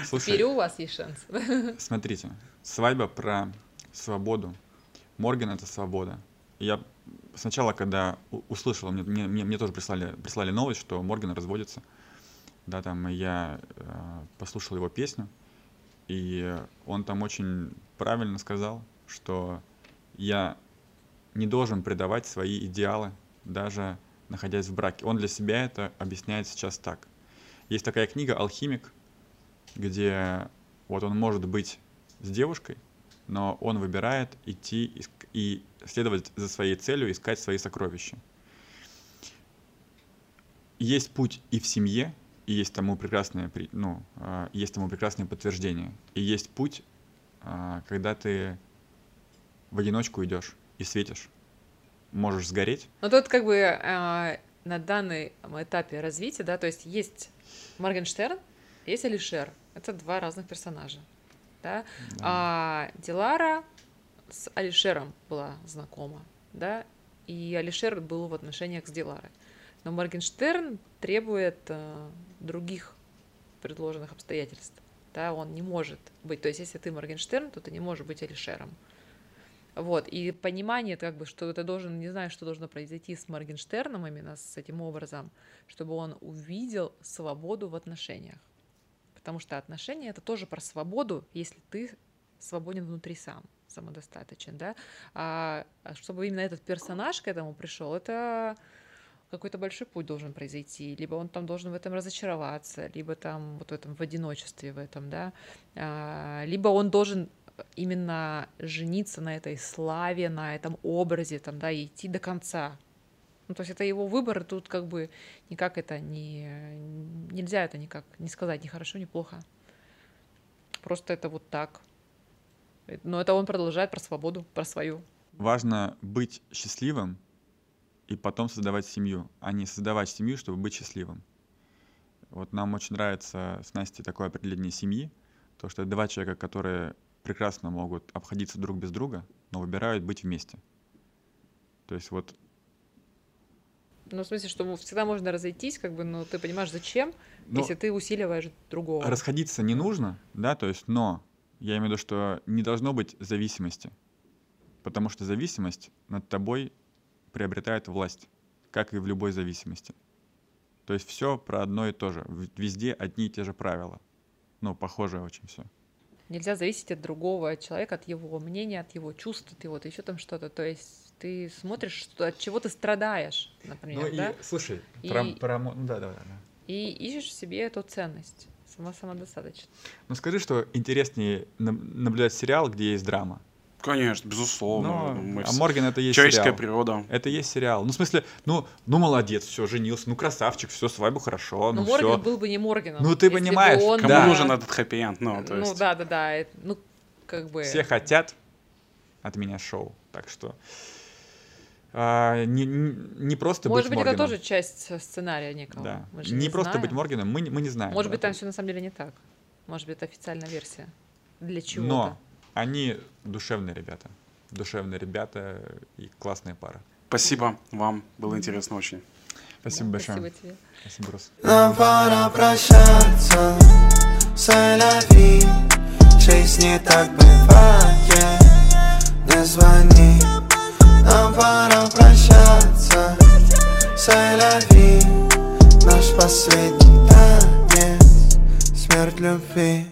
S1: Слушай,
S3: Теперь у вас есть шанс.
S1: Смотрите, свадьба про свободу. Морген — это свобода. Я сначала, когда услышал, мне, мне, мне- мне тоже прислали, прислали новость, что Морген разводится. Да, там и я э, послушал его песню, и он там очень правильно сказал, что я не должен предавать свои идеалы, даже находясь в браке. Он для себя это объясняет сейчас так. Есть такая книга «Алхимик», где вот он может быть с девушкой, но он выбирает идти и следовать за своей целью, искать свои сокровища. есть путь и в семье, и есть тому прекрасное, ну, а, есть тому прекрасное подтверждение. И есть путь, а, когда ты в одиночку идешь и светишь. Можешь сгореть,
S3: Ну, тут как бы а, на данном этапе развития, да, то есть есть Моргенштерн, есть Алишер. Это два разных персонажа, да. А Дилара с Алишером была знакома, да, и Алишер был в отношениях с Диларой. Но Моргенштерн требует э, других предложенных обстоятельств, да, он не может быть, то есть если ты Моргенштерн, то ты не можешь быть Алишером. Вот, и понимание, как бы, что это должен, не знаю, что должно произойти с Моргенштерном именно с этим образом, чтобы он увидел свободу в отношениях. Потому что отношения это тоже про свободу, если ты свободен внутри сам, самодостаточен, да. А а чтобы именно этот персонаж к этому пришел, это какой-то большой путь должен произойти. Либо он там должен в этом разочароваться, либо там вот в этом в одиночестве в этом, да. А, Либо он должен именно жениться на этой славе, на этом образе, там, да, и идти до конца. Ну, то есть это его выбор, тут как бы никак это не... Нельзя это никак не сказать ни хорошо, ни плохо. Просто это вот так. Но это он продолжает про свободу, про свою.
S1: важно быть счастливым и потом создавать семью, а не создавать семью, чтобы быть счастливым. Вот нам очень нравится с Настей такое определение семьи, то, что это два человека, которые прекрасно могут обходиться друг без друга, но выбирают быть вместе. То есть вот
S3: Ну, в смысле, что всегда можно разойтись, как бы, но ты понимаешь, зачем,
S1: ну,
S3: если ты усиливаешь другого.
S1: расходиться не нужно, да, то есть, но я имею в виду, что не должно быть зависимости, потому что зависимость над тобой приобретает власть, как и в любой зависимости. То есть все про одно и то же. Везде одни и те же правила. Ну, похоже очень все.
S3: Нельзя зависеть от другого человека, от его мнения, от его чувств, от его еще там что-то. То есть ты смотришь, что, от чего ты страдаешь, например, да?
S1: Ну слушай,
S3: про-
S1: про, ну да, да, да.
S3: И ищешь в себе эту ценность. Сама самодостаточно.
S1: Ну скажи, что интереснее наб- наблюдать сериал, где есть драма.
S2: Конечно, безусловно.
S1: Ну,
S2: Мы
S1: а Морген это есть
S2: Человеческая
S1: сериал.
S2: природа.
S1: Это и есть сериал. Ну, в смысле, ну, ну молодец, все, женился, ну красавчик, все, свадьбу хорошо,
S3: Но
S1: ну
S3: Морган
S1: все.
S3: был бы не Морганом.
S1: Ну, ты
S3: бы
S1: понимаешь,
S3: он,
S2: Кому
S1: Да.
S2: нужен этот хэппи-энд? Ну, то
S3: Ну
S2: есть...
S3: да, да, да. это- Ну, как бы.
S1: Все хотят от меня шоу. Так что а, не, не не просто
S3: Может
S1: быть
S3: быть, это тоже часть сценария некого.
S1: Да.
S3: Мы же
S1: Не, просто
S3: знаем.
S1: быть Морганом, мы, не- мы не знаем.
S3: Может
S1: да,
S3: быть,
S1: то
S3: там все на самом деле не так. Может быть, это официальная версия. Для чего-то.
S1: Но они душевные ребята. Душевные ребята и классная пара.
S2: Спасибо вам, было интересно очень.
S1: Спасибо
S3: Да,
S1: большое.
S3: Спасибо тебе.
S1: Спасибо, Рус.
S5: Нам пора прощаться la vie Жизнь не так бывает Не звони Нам пора прощаться la vie Наш последний танец Смерть любви